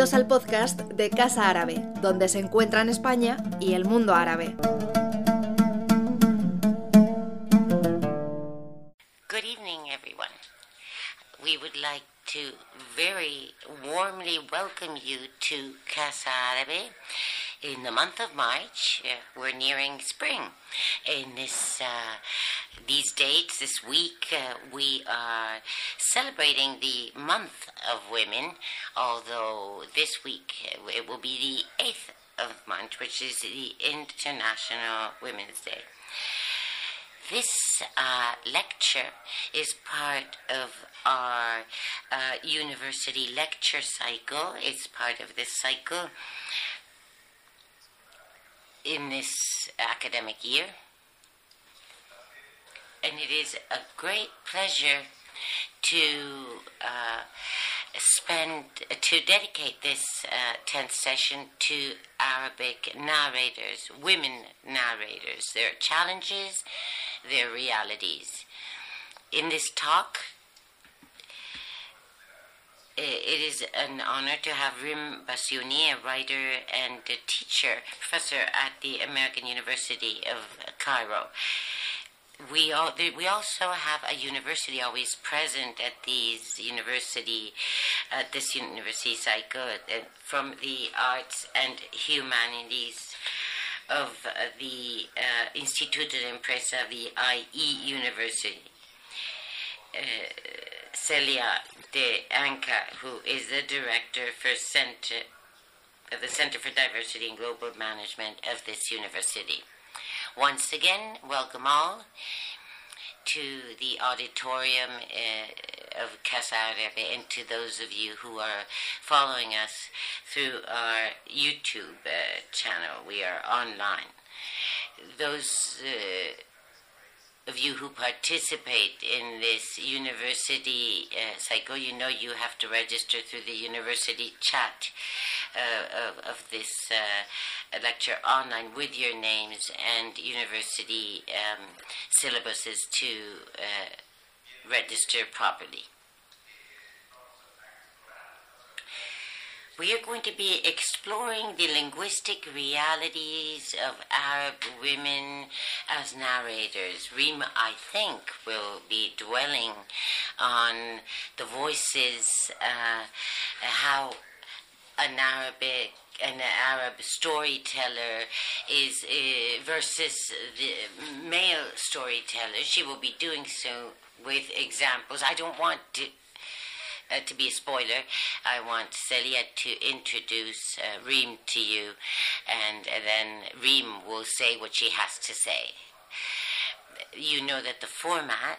Bienvenidos al podcast de Casa Árabe, donde se encuentran España y el mundo árabe. Good evening, everyone. We would like to very warmly welcome you to Casa Árabe. In the month of March, uh, we're nearing spring. In this, uh, these dates, this week, uh, we are celebrating the month of women. Although this week uh, it will be the eighth of March, which is the International Women's Day. This uh, lecture is part of our uh, university lecture cycle. It's part of this cycle in this academic year. And it is a great pleasure to uh, spend, to dedicate this uh, 10th session to Arabic narrators, women narrators, their challenges, their realities. In this talk, it is an honor to have Reem Bassiouney, a writer and a teacher, professor at the American University of Cairo. We, all, we also have a university always present at these university, at this university cycle from the arts and humanities of uh, the uh, Instituto de Empresa, the IE University. Uh, Celia de Anca, who is the director for Center of the Center for Diversity and Global Management of this university. Once again, welcome all to the auditorium uh, of Casa and to those of you who are following us through our YouTube uh, channel. We are online. Those uh, of you who participate in this university uh, cycle, you know you have to register through the university chat uh, of, of, this uh, lecture online with your names and university um, syllabuses to uh, register properly. We are going to be exploring the linguistic realities of Arab women as narrators. Rima, I think, will be dwelling on the voices, uh, how an Arabic an Arab storyteller is uh, versus the male storyteller. She will be doing so with examples. I don't want to uh, to be a spoiler, I want Celia to introduce uh, Reem to you, and uh, then Reem will say what she has to say. You know that the format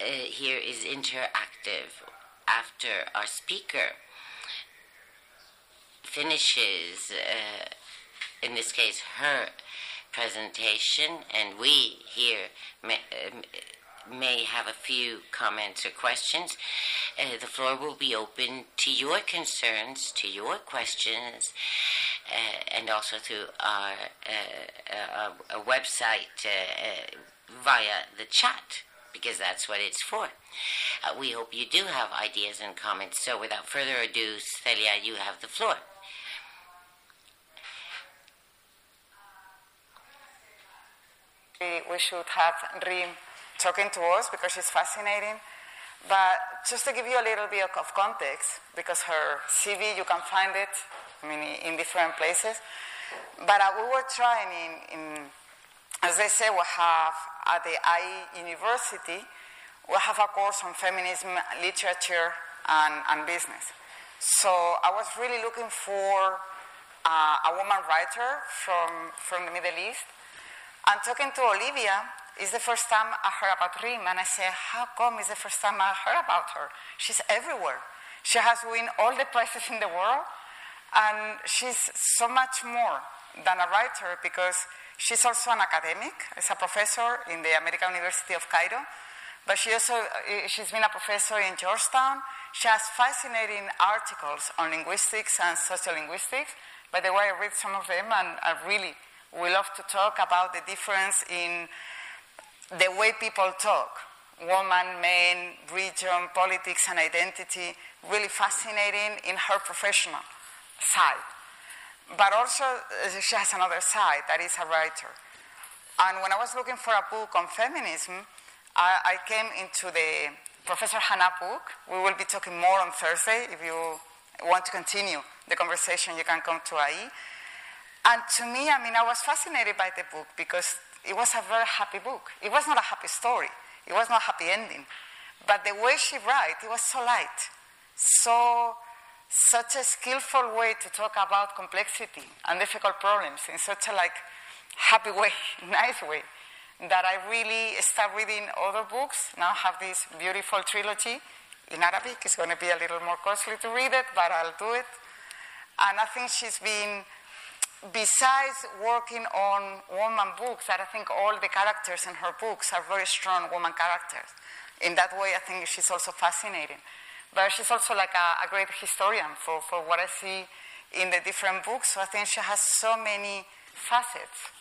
uh, here is interactive. After our speaker finishes, uh, in this case, her presentation, and we here may, may have a few comments or questions. Uh, the floor will be open to your concerns, to your questions, uh, and also through our, uh, uh our website uh, uh, via the chat, because that's what it's for. we hope you do have ideas and comments. So, without further ado, Celia, you have the floor. We should have Reem talking to us because she's fascinating. But just to give you a little bit of context, because her CV, you can find it I mean, in different places. But uh, we were trying in, in, as they say, we have at the IE University, we have a course on feminism, literature, and, and business. So I was really looking for uh, a woman writer from, from the Middle East. And talking to Olivia, it's the first time I heard about Reem, and I said, How come it's the first time I heard about her? She's everywhere. She has won all the prizes in the world, and she's so much more than a writer because she's also an academic. She's a professor in the American University of Cairo, but she also eh, she's been a professor in Georgetown. She has fascinating articles on linguistics and sociolinguistics. By the way, I read some of them, and I really would love to talk about the difference in the way people talk woman, men, region, politics, and identity really fascinating in her professional side. But also, uh, she has another side that is a writer. And when I was looking for a book on feminism, I, I came into the Professor Hanaa book. We will be talking more on Thursday. If you want to continue the conversation, you can come to IE. And to me, I mean, I was fascinated by the book because it was a very happy book. It was not a happy story. It was not a happy ending. But the way she writes, it was so light, so such a skillful way to talk about complexity and difficult problems in such a like happy way, nice way, that I really start reading other books. Now have this beautiful trilogy in Arabic. It's going to be a little more costly to read it, but I'll do it. And I think she's been, besides working on woman books, that I think all the characters in her books are very strong woman characters. In that way, I think she's also fascinating. But she's also like a, a great historian for, for what I see in the different books. So I think she has so many facets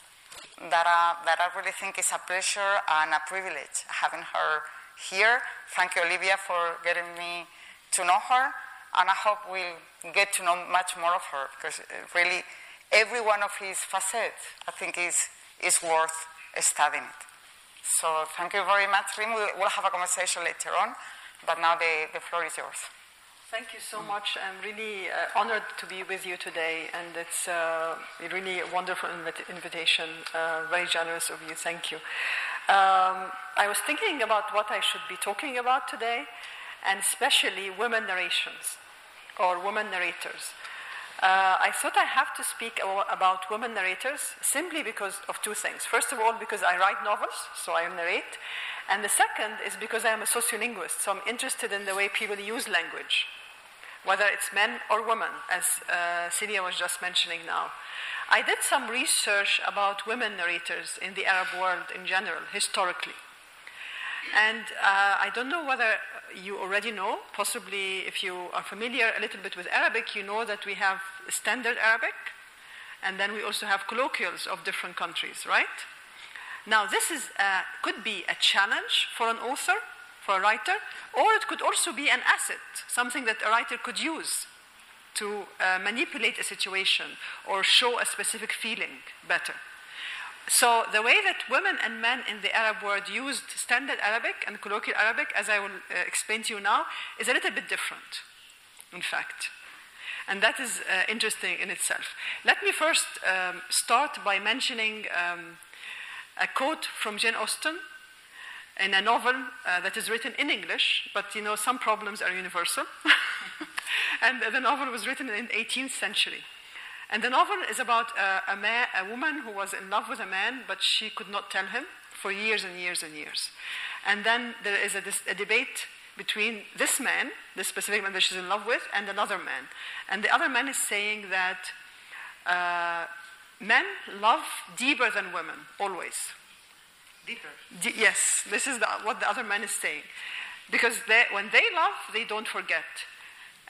that, uh, that I really think is a pleasure and a privilege having her here. Thank you, Olivia, for getting me to know her. And I hope we'll get to know much more of her because really every one of his facets, I think, is, is worth studying it. So thank you very much, Reem. We'll, have a conversation later on, but now the, the floor is yours. Thank you so much. I'm really uh, honored to be with you today, and it's uh, really a wonderful invi- invitation. Uh, very generous of you. Thank you. Um, I was thinking about what I should be talking about today, and especially women narrations or women narrators. Uh, I thought I have to speak about women narrators simply because of two things. First of all, because I write novels, so I narrate. And the second is because I am a sociolinguist, so I'm interested in the way people use language whether it's men or women, as uh, Celia was just mentioning now. I did some research about women narrators in the Arab world in general, historically. And uh, I don't know whether you already know, possibly if you are familiar a little bit with Arabic, you know that we have standard Arabic, and then we also have colloquials of different countries, right? Now, this is, uh, could be a challenge for an author for a writer, or it could also be an asset, something that a writer could use to uh, manipulate a situation or show a specific feeling better. So, the way that women and men in the Arab world used standard Arabic and colloquial Arabic, as I will uh, explain to you now, is a little bit different, in fact. And that is uh, interesting in itself. Let me first um, start by mentioning um, a quote from Jane Austen in a novel uh, that is written in English, but you know, some problems are universal. and the novel was written in the 18th century. And the novel is about a, a, man, a woman who was in love with a man, but she could not tell him for years and years and years. And then there is a, a debate between this man, this specific man that she's in love with, and another man. And the other man is saying that uh, men love deeper than women, always. Deeper. D- yes, this is the, what the other man is saying. Because they, when they love, they don't forget.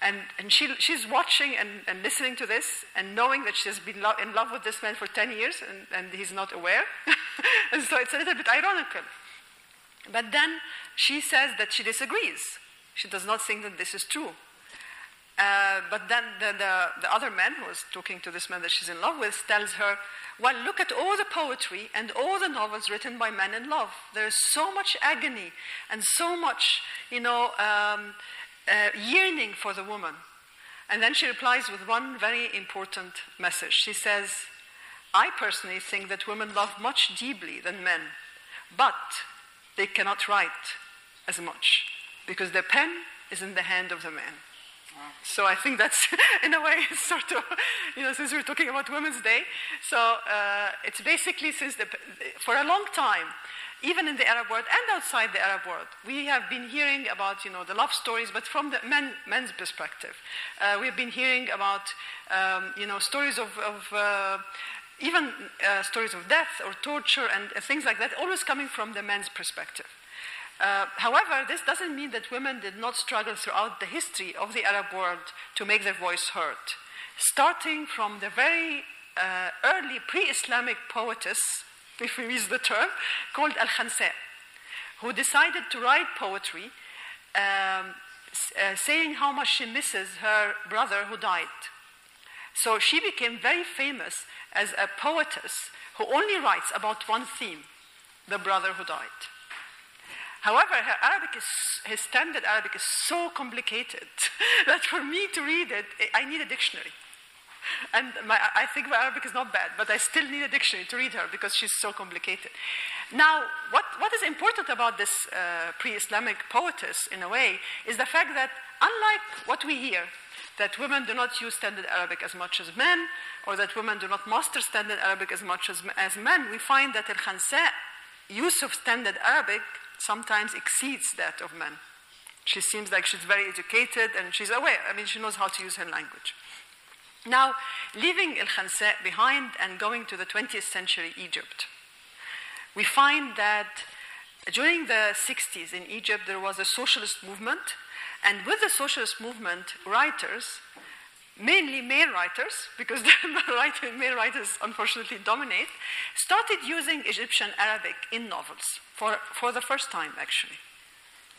And, and she, she's watching and, and listening to this and knowing that she's been lo- in love with this man for 10 years and, and he's not aware. and so it's a little bit ironical. But then she says that she disagrees. She does not think that this is true. Uh, but then the, the, the, other man who is talking to this man that she's in love with tells her, Well, look at all the poetry and all the novels written by men in love. There's so much agony and so much, you know, um, uh, yearning for the woman. And then she replies with one very important message. She says, I personally think that women love much deeply than men, but they cannot write as much because their pen is in the hand of the man. So I think that's, in a way, sort of, you know, since we're talking about Women's Day. So uh, it's basically since the, for a long time, even in the Arab world and outside the Arab world, we have been hearing about, you know, the love stories, but from the men, men's perspective. Uh, we've been hearing about, um, you know, stories of, of uh, even uh, stories of death or torture and things like that, always coming from the men's perspective. Uh, however, this doesn't mean that women did not struggle throughout the history of the Arab world to make their voice heard. Starting from the very uh, early pre Islamic poetess, if we use the term, called Al Khansa, who decided to write poetry um, uh, saying how much she misses her brother who died. So she became very famous as a poetess who only writes about one theme the brother who died. However, her Arabic is, his standard Arabic is so complicated that for me to read it, I need a dictionary. And my, I think my Arabic is not bad, but I still need a dictionary to read her because she's so complicated. Now, what, what is important about this uh, pre Islamic poetess, in a way, is the fact that unlike what we hear, that women do not use standard Arabic as much as men, or that women do not master standard Arabic as much as, as men, we find that Al Khansa use of standard Arabic sometimes exceeds that of men. She seems like she's very educated and she's aware. I mean, she knows how to use her language. Now, leaving Al Khansa behind and going to the 20th century Egypt, we find that during the 60s in Egypt there was a socialist movement, and with the socialist movement, writers, mainly male writers, because the male writers unfortunately dominate, started using Egyptian Arabic in novels for, for the first time, actually.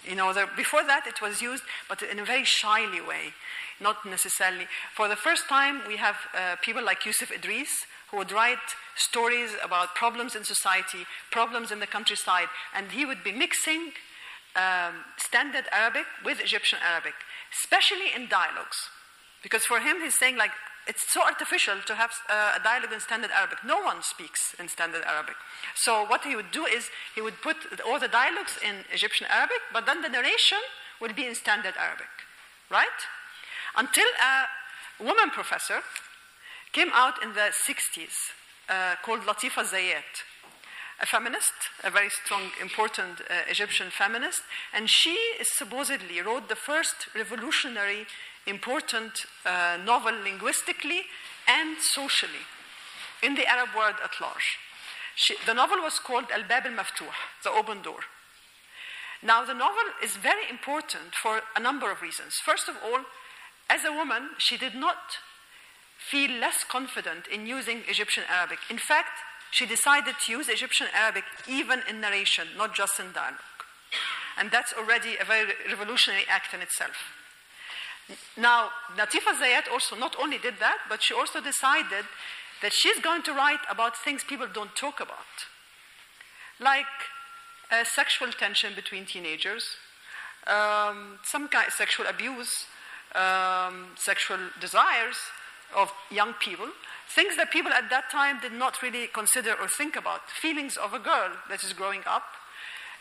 You know, the, before that it was used, but in a very shyly way, not necessarily. For the first time, we have uh, people like Yusuf Idris who would write stories about problems in society, problems in the countryside, and he would be mixing um, standard Arabic with Egyptian Arabic, especially in dialogues. Because for him, he's saying, like, it's so artificial to have uh, a dialogue in standard Arabic. No one speaks in standard Arabic. So what he would do is he would put all the dialogues in Egyptian Arabic, but then the narration would be in standard Arabic, right? Until a woman professor came out in the 60s uh, called Latifa Zayat, a feminist, a very strong, important uh, Egyptian feminist, and she supposedly wrote the first revolutionary important uh, novel linguistically and socially in the Arab world at large. She, the novel was called Al Bab al Maftuh, The Open Door. Now, the novel is very important for a number of reasons. First of all, as a woman, she did not feel less confident in using Egyptian Arabic. In fact, she decided to use Egyptian Arabic even in narration, not just in dialogue. And that's already a very revolutionary act in itself. Now, Latifa Zayat also not only did that, but she also decided that she's going to write about things people don't talk about, like uh, sexual tension between teenagers, um, some kind of sexual abuse, um, sexual desires of young people, things that people at that time did not really consider or think about, feelings of a girl that is growing up.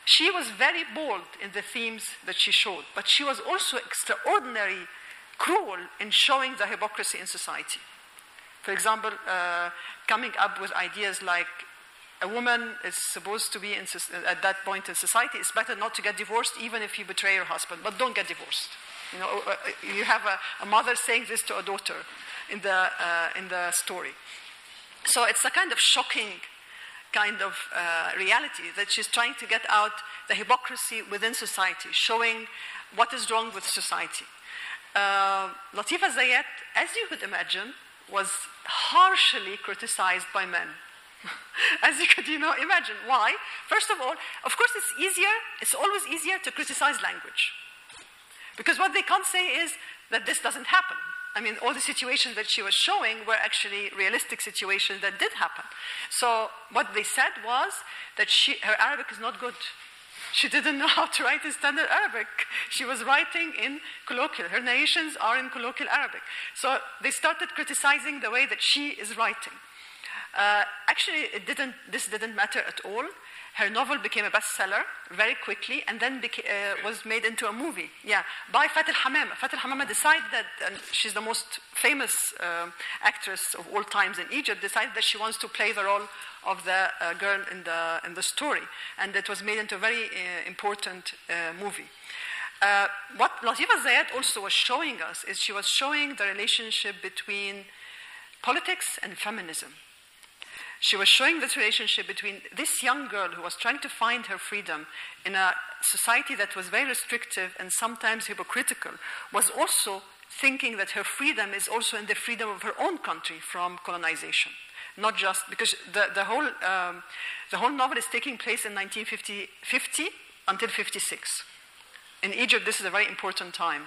She was very bold in the themes that she showed, but she was also extraordinary cruel in showing the hypocrisy in society. For example, uh, coming up with ideas like a woman is supposed to be in, at that point in society, it's better not to get divorced even if you betray your husband, but don't get divorced. You know, uh, uh, you have a, a mother saying this to a daughter in the, uh, in the story. So it's a kind of shocking kind of uh, reality that she's trying to get out the hypocrisy within society, showing what is wrong with society. Uh, Latifa Zayat, as you could imagine, was harshly criticized by men. as you could, you know, imagine. Why? First of all, of course, it's easier, it's always easier to criticize language. Because what they can't say is that this doesn't happen. I mean, all the situations that she was showing were actually realistic situations that did happen. So what they said was that she, her Arabic is not good. She didn't know how to write in standard Arabic. She was writing in colloquial. Her narrations are in colloquial Arabic. So they started criticizing the way that she is writing. Uh, actually, it didn't, this didn't matter at all. Her novel became a bestseller very quickly and then beca- uh, was made into a movie. Yeah, by Faten Hamama. Faten Hamama decided that, and she's the most famous uh, actress of all times in Egypt, decided that she wants to play the role of the uh, girl in the, in the story. And it was made into a very uh, important uh, movie. Uh, what Latifa Zayed also was showing us is she was showing the relationship between politics and feminism. She was showing this relationship between this young girl who was trying to find her freedom in a society that was very restrictive and sometimes hypocritical, was also thinking that her freedom is also in the freedom of her own country from colonization. Not just because the, the, whole, um, the whole novel is taking place in 1950 50 until 56. In Egypt, this is a very important time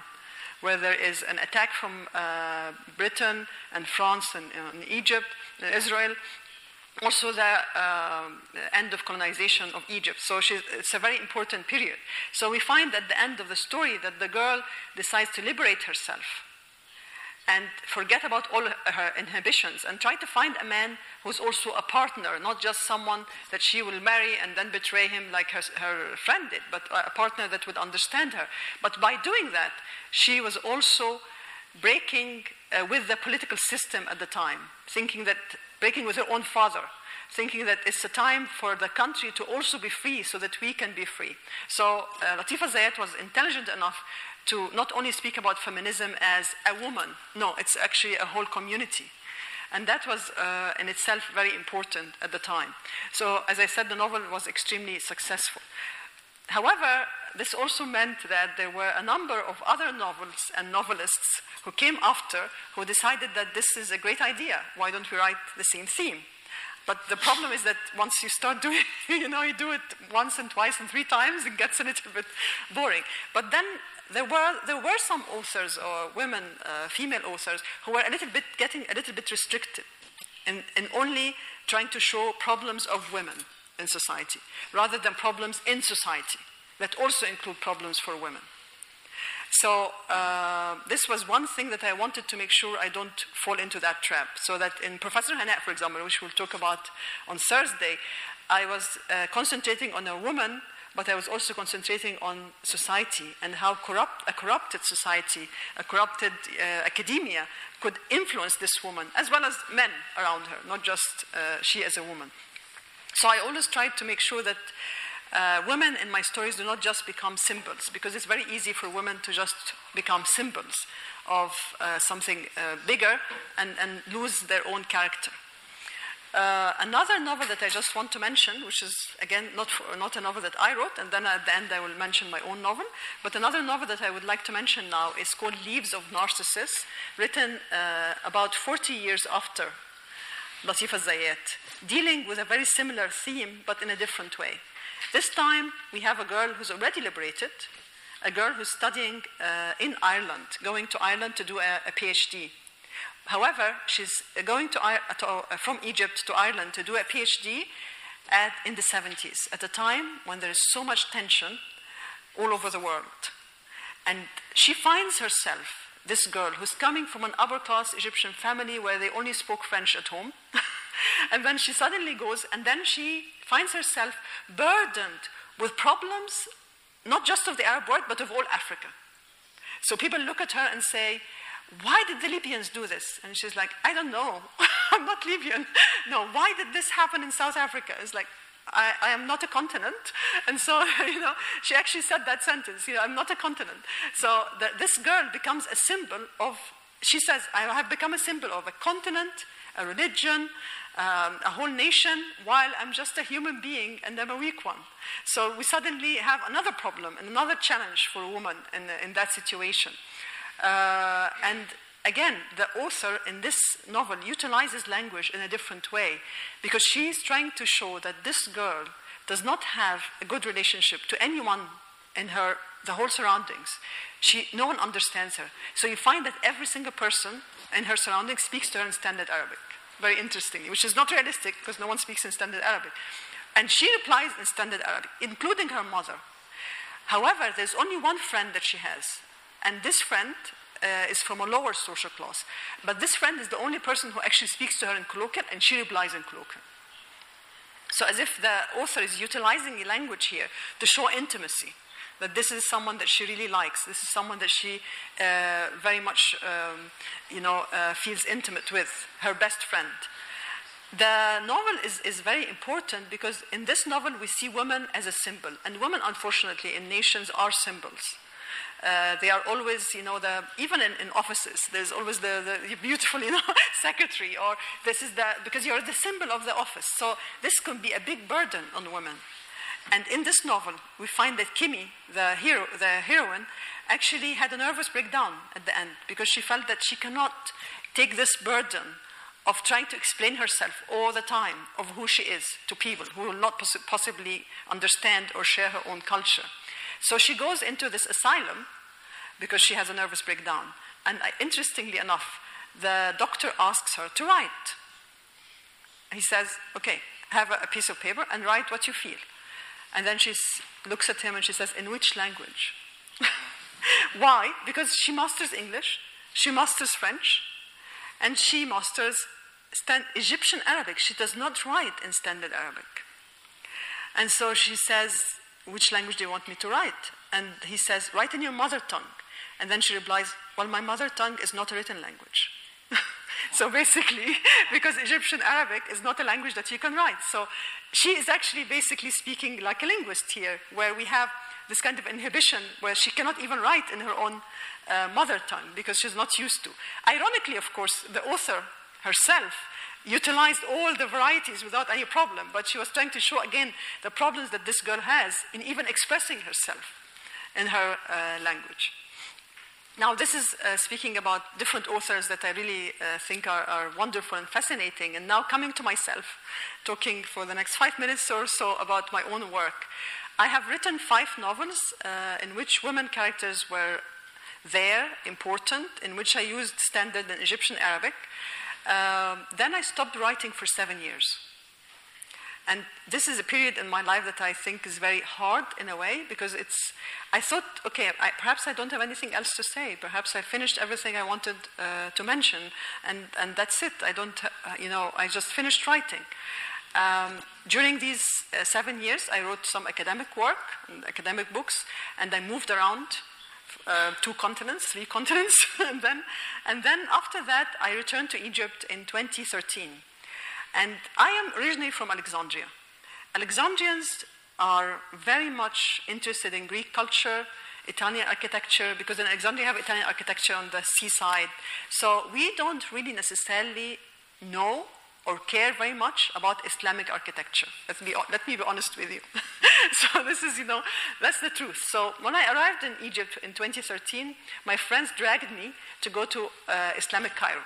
where there is an attack from uh, Britain and France and, and Egypt and Israel. Also, the um, end of colonization of Egypt. So it's a very important period. So we find at the end of the story that the girl decides to liberate herself and forget about all her inhibitions and try to find a man who's also a partner, not just someone that she will marry and then betray him like her, her friend did, but a partner that would understand her. But by doing that, she was also breaking uh, with the political system at the time, thinking that breaking with her own father, thinking that it's a time for the country to also be free so that we can be free. So uh, Latifa Zayat was intelligent enough to not only speak about feminism as a woman, no, it's actually a whole community. And that was uh, in itself very important at the time. So, as I said, the novel was extremely successful. However, this also meant that there were a number of other novels and novelists who came after who decided that this is a great idea. Why don't we write the same theme? But the problem is that once you start doing, you know, you do it once and twice and three times, it gets a little bit boring. But then there were, there were some authors or women, uh, female authors, who were a little bit getting a little bit restricted in, in only trying to show problems of women in society, rather than problems in society that also include problems for women. So uh, this was one thing that I wanted to make sure I don't fall into that trap. So that in Professor Hanaa, for example, which we'll talk about on Thursday, I was uh, concentrating on a woman, but I was also concentrating on society and how corrupt, a corrupted society, a corrupted uh, academia could influence this woman, as well as men around her, not just uh, she as a woman. So I always try to make sure that uh, women in my stories do not just become symbols, because it's very easy for women to just become symbols of uh, something uh, bigger and, and, lose their own character. Uh, another novel that I just want to mention, which is again not, for, not a novel that I wrote, and then at the end I will mention my own novel, but another novel that I would like to mention now is called Leaves of Narcissus, written uh, about 40 years after Latifa Zayat, dealing with a very similar theme but in a different way. This time we have a girl who's already liberated, a girl who's studying uh, in Ireland, going to Ireland to do a, a PhD. However, she's going to, to, uh, from Egypt to Ireland to do a PhD at, in the 70s, at a time when there is so much tension all over the world. And she finds herself, this girl who's coming from an upper class Egyptian family where they only spoke French at home. and then she suddenly goes, and then she finds herself burdened with problems, not just of the Arab world, but of all Africa. So people look at her and say, why did the Libyans do this? And she's like, I don't know. I'm not Libyan. No, why did this happen in South Africa? It's like, I, I, am not a continent. And so, you know, she actually said that sentence, you know, I'm not a continent. So the, this girl becomes a symbol of, she says, I have become a symbol of a continent, a religion, um, a whole nation, while I'm just a human being and I'm a weak one. So we suddenly have another problem and another challenge for a woman in, in that situation. Uh, and again, the author in this novel utilizes language in a different way because she's trying to show that this girl does not have a good relationship to anyone in her the whole surroundings. She, no one understands her. So you find that every single person in her surroundings speaks to her in standard Arabic, very interestingly, which is not realistic because no one speaks in standard Arabic. And she replies in standard Arabic, including her mother. However, there's only one friend that she has, and this friend uh, is from a lower social class. But this friend is the only person who actually speaks to her in colloquial, and she replies in colloquial. So, as if the author is utilizing the language here to show intimacy, that this is someone that she really likes, this is someone that she uh, very much, um, you know, uh, feels intimate with, her best friend. The novel is, is very important because in this novel we see women as a symbol, and women, unfortunately, in nations are symbols. Uh, they are always, you know, the, even in, in offices, there's always the, the, beautiful, you know, secretary, or this is the, because you're the symbol of the office. So this can be a big burden on women. And in this novel, we find that Kimi, the, hero, the heroine, actually had a nervous breakdown at the end because she felt that she cannot take this burden of trying to explain herself all the time of who she is to people who will not poss- possibly understand or share her own culture. So she goes into this asylum because she has a nervous breakdown. And I, interestingly enough, the doctor asks her to write. He says, Okay, have a, a piece of paper and write what you feel. And then she looks at him and she says, In which language? Why? Because she masters English, she masters French, and she masters stand, Egyptian Arabic. She does not write in standard Arabic. And so she says, Which language do you want me to write? And he says, Write in your mother tongue. And then she replies, Well, my mother tongue is not a written language. so basically, because Egyptian Arabic is not a language that you can write. So she is actually basically speaking like a linguist here, where we have this kind of inhibition where she cannot even write in her own uh, mother tongue because she's not used to. Ironically, of course, the author herself utilized all the varieties without any problem, but she was trying to show again the problems that this girl has in even expressing herself in her uh, language. Now, this is uh, speaking about different authors that I really uh, think are, are, wonderful and fascinating. And now, coming to myself, talking for the next five minutes or so about my own work. I have written five novels uh, in which women characters were there, important, in which I used standard and Egyptian Arabic. Um, then I stopped writing for seven years. And this is a period in my life that I think is very hard in a way because it's, I thought, okay, I, perhaps I don't have anything else to say. Perhaps I finished everything I wanted uh, to mention, and, and that's it. I don't, uh, you know, I just finished writing. Um, during these uh, seven years, I wrote some academic work, academic books, and I moved around uh, two continents, three continents, and then, and then after that, I returned to Egypt in 2013. And I am originally from Alexandria. Alexandrians are very much interested in Greek culture, Italian architecture, because in Alexandria you have Italian architecture on the seaside. So we don't really necessarily know or care very much about Islamic architecture. Let me, let me be honest with you. so this is, you know, that's the truth. So when I arrived in Egypt in 2013, my friends dragged me to go to uh, Islamic Cairo.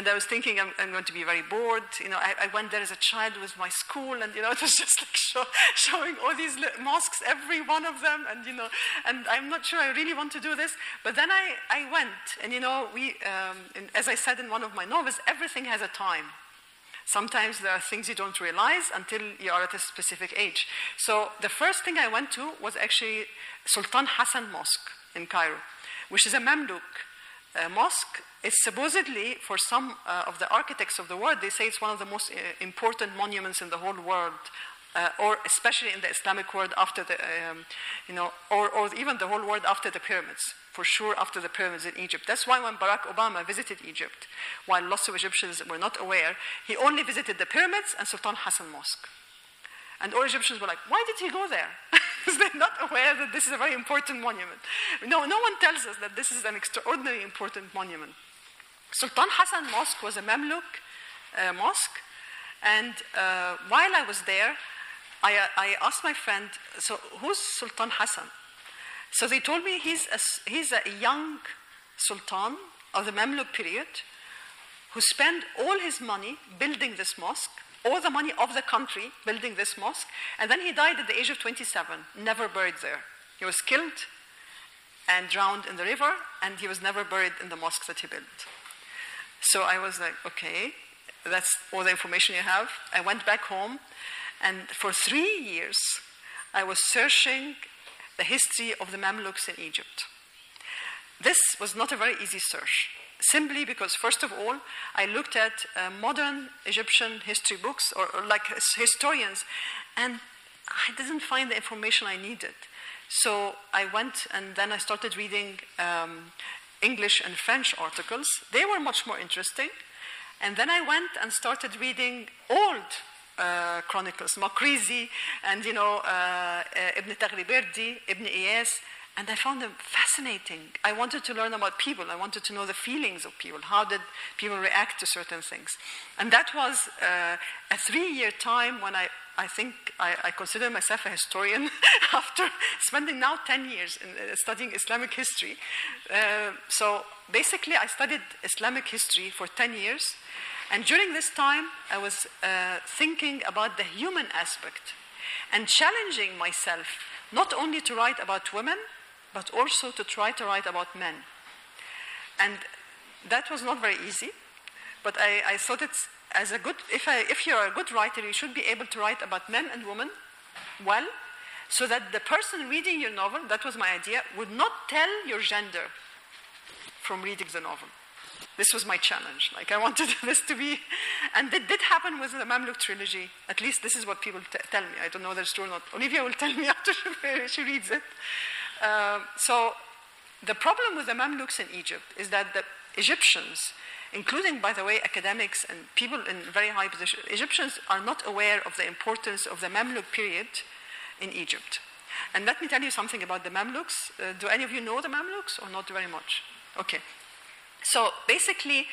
And I was thinking I'm, I'm, going to be very bored. You know, I, I, went there as a child with my school, and you know, it was just like show, showing all these mosques, every one of them, and you know, and I'm not sure I really want to do this. But then I, I went, and you know, we, um, as I said in one of my novels, everything has a time. Sometimes there are things you don't realize until you are at a specific age. So the first thing I went to was actually Sultan Hassan Mosque in Cairo, which is a Mamluk mosque. It's supposedly, for some uh, of the architects of the world, they say it's one of the most uh, important monuments in the whole world uh, or especially in the Islamic world after the, um, you know, or, or even the whole world after the pyramids, for sure after the pyramids in Egypt. That's why when Barack Obama visited Egypt, while lots of Egyptians were not aware, he only visited the pyramids and Sultan Hassan Mosque. And all Egyptians were like, why did he go there? They're not aware that this is a very important monument. No, no one tells us that this is an extraordinarily important monument. Sultan Hassan Mosque was a Mamluk uh, mosque, and uh, while I was there, I, I asked my friend, so who's Sultan Hassan? So they told me he's a, he's a young sultan of the Mamluk period who spent all his money building this mosque, all the money of the country building this mosque, and then he died at the age of 27, never buried there. He was killed and drowned in the river, and he was never buried in the mosque that he built. So I was like, okay, that's all the information you have. I went back home and for three years, I was searching the history of the Mamluks in Egypt. This was not a very easy search, simply because, first of all, I looked at uh, modern Egyptian history books or, or like historians, and I didn't find the information I needed. So I went and then I started reading um, English and French articles. They were much more interesting. And then I went and started reading old uh, chronicles, Makrizi and, you know, uh, uh, Ibn Taghriberdi, Ibn Iyas, and I found them fascinating. I wanted to learn about people. I wanted to know the feelings of people. How did people react to certain things? And that was uh, a three-year time when I, I think I, I consider myself a historian after spending now 10 years in uh, studying Islamic history. Uh, so basically, I studied Islamic history for 10 years. And during this time, I was uh, thinking about the human aspect and challenging myself not only to write about women, but also to try to write about men. And that was not very easy, but I, I thought it's as a good, if, I, if you're a good writer, you should be able to write about men and women well, so that the person reading your novel, that was my idea, would not tell your gender from reading the novel. This was my challenge. Like, I wanted this to be, and it did happen with the Mamluk trilogy. At least this is what people t- tell me. I don't know whether it's true or not. Olivia will tell me after she, she reads it. Uh, so, the problem with the Mamluks in Egypt is that the Egyptians, including, by the way, academics and people in very high positions, Egyptians are not aware of the importance of the Mamluk period in Egypt. And let me tell you something about the Mamluks. Uh, do any of you know the Mamluks or not very much? Okay. So basically,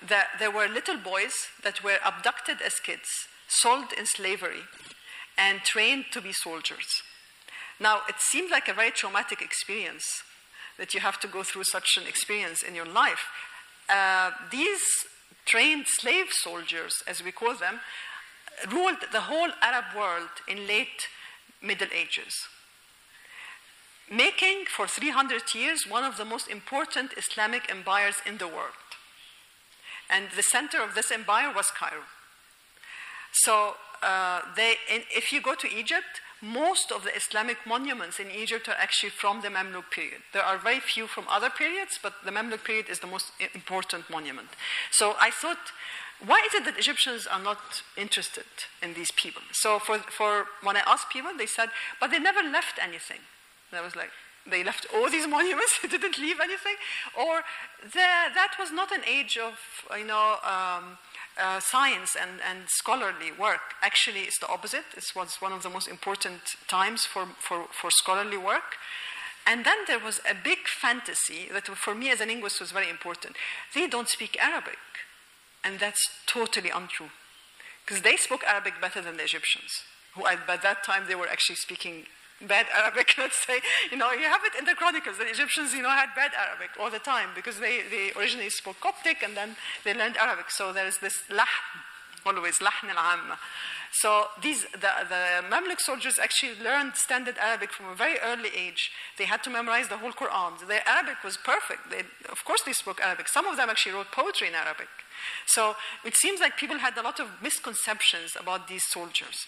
the, there were little boys that were abducted as kids, sold in slavery, and trained to be soldiers. Now, it seemed like a very traumatic experience that you have to go through such an experience in your life. Uh, these trained slave soldiers, as we call them, ruled the whole Arab world in late Middle Ages, making for 300 years one of the most important Islamic empires in the world. And the center of this empire was Cairo. So, uh, they, if you go to Egypt, most of the Islamic monuments in Egypt are actually from the Mamluk period. There are very few from other periods, but the Mamluk period is the most important monument. So I thought, why is it that Egyptians are not interested in these people? So for, for when I asked people, they said, but they never left anything. And I was like, they left all these monuments, they didn't leave anything? Or the, that was not an age of, you know, um, uh, science and, and scholarly work. Actually, it's the opposite. It was one of the most important times for, for, for scholarly work. And then there was a big fantasy that for me as a linguist was very important. They don't speak Arabic. And that's totally untrue. Because they spoke Arabic better than the Egyptians, who by that time they were actually speaking bad Arabic, let's say. You know, you have it in the Chronicles. The Egyptians, you know, had bad Arabic all the time because they, they originally spoke Coptic and then they learned Arabic. So there's this lahm, always, lahn al So these, the, the Mamluk soldiers actually learned standard Arabic from a very early age. They had to memorize the whole Quran. Their Arabic was perfect. They, of course they spoke Arabic. Some of them actually wrote poetry in Arabic. So it seems like people had a lot of misconceptions about these soldiers.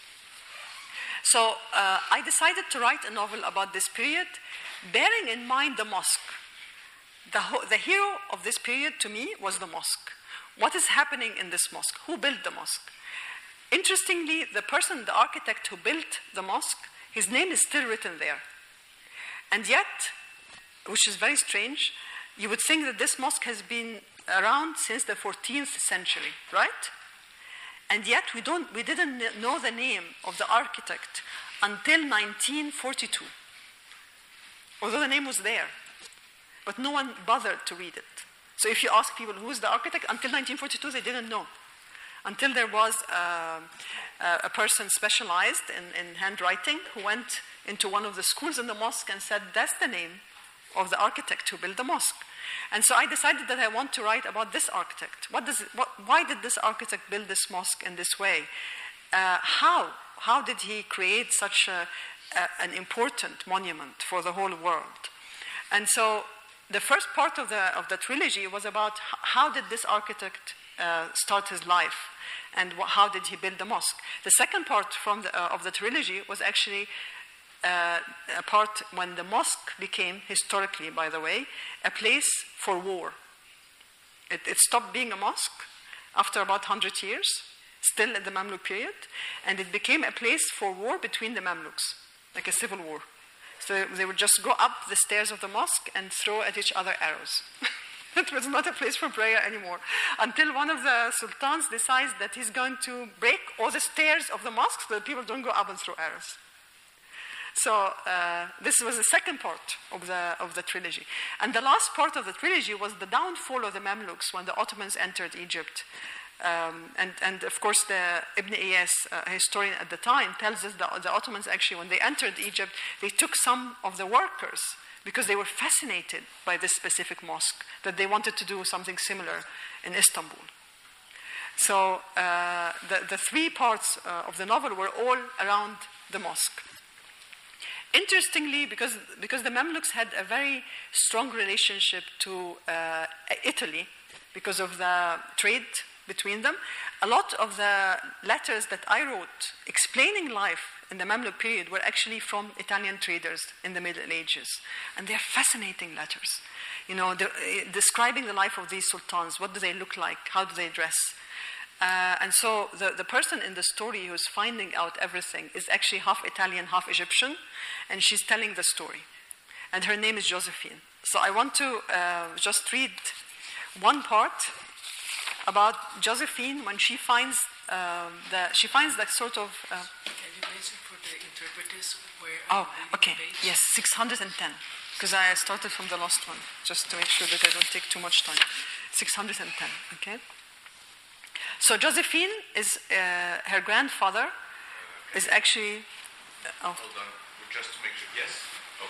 So uh, I decided to write a novel about this period, bearing in mind the mosque. The, the hero of this period to me was the mosque. What is happening in this mosque? Who built the mosque? Interestingly, the person, the architect who built the mosque, his name is still written there. And yet, which is very strange, you would think that this mosque has been around since the 14th century, right? And yet we, don't, we didn't know the name of the architect until 1942, although the name was there. But no one bothered to read it. So if you ask people who's the architect, until 1942 they didn't know. Until there was uh, a person specialized in, in handwriting who went into one of the schools in the mosque and said, That's the name of the architect who built the mosque. And so I decided that I want to write about this architect. What does what, why did this architect build this mosque in this way? Uh, how? How did he create such a, a, an important monument for the whole world? And so the first part of the, of the trilogy was about how did this architect uh, start his life and how did he build the mosque. The second part from the, uh, of the trilogy was actually uh, a part when the mosque became, historically, by the way, a place for war. It, it stopped being a mosque after about 100 years, still in the Mamluk period, and it became a place for war between the Mamluks, like a civil war. So they would just go up the stairs of the mosque and throw at each other arrows. it was not a place for prayer anymore. Until one of the sultans decides that he's going to break all the stairs of the mosque so that people don't go up and throw arrows. So uh, this was the second part of the, of the trilogy. And the last part of the trilogy was the downfall of the Mamluks when the Ottomans entered Egypt. Um, and, and, of course, the Ibn Iyas, uh, historian at the time, tells us that the Ottomans actually, when they entered Egypt, they took some of the workers because they were fascinated by this specific mosque, that they wanted to do something similar in Istanbul. So uh, the, the three parts uh, of the novel were all around the mosque. Interestingly, because, because the Mamluks had a very strong relationship to uh, Italy because of the trade between them, a lot of the letters that I wrote explaining life in the Mamluk period were actually from Italian traders in the Middle Ages. And they're fascinating letters. You know, uh, describing the life of these sultans. What do they look like? How do they dress? Uh, and so the, the person in the story who's finding out everything is actually half Italian, half Egyptian, and she's telling the story. And her name is Josephine. So I want to uh, just read one part about Josephine when she finds uh, the she finds that sort of. Uh, Can you mention for the interpreters where? oh, okay, yes, six hundred and ten. Because I started from the last one, just to make sure that I don't take too much time. Six hundred and ten. Okay. So Josephine is uh, her grandfather is actually. oh. Hold on, just to make sure. Yes.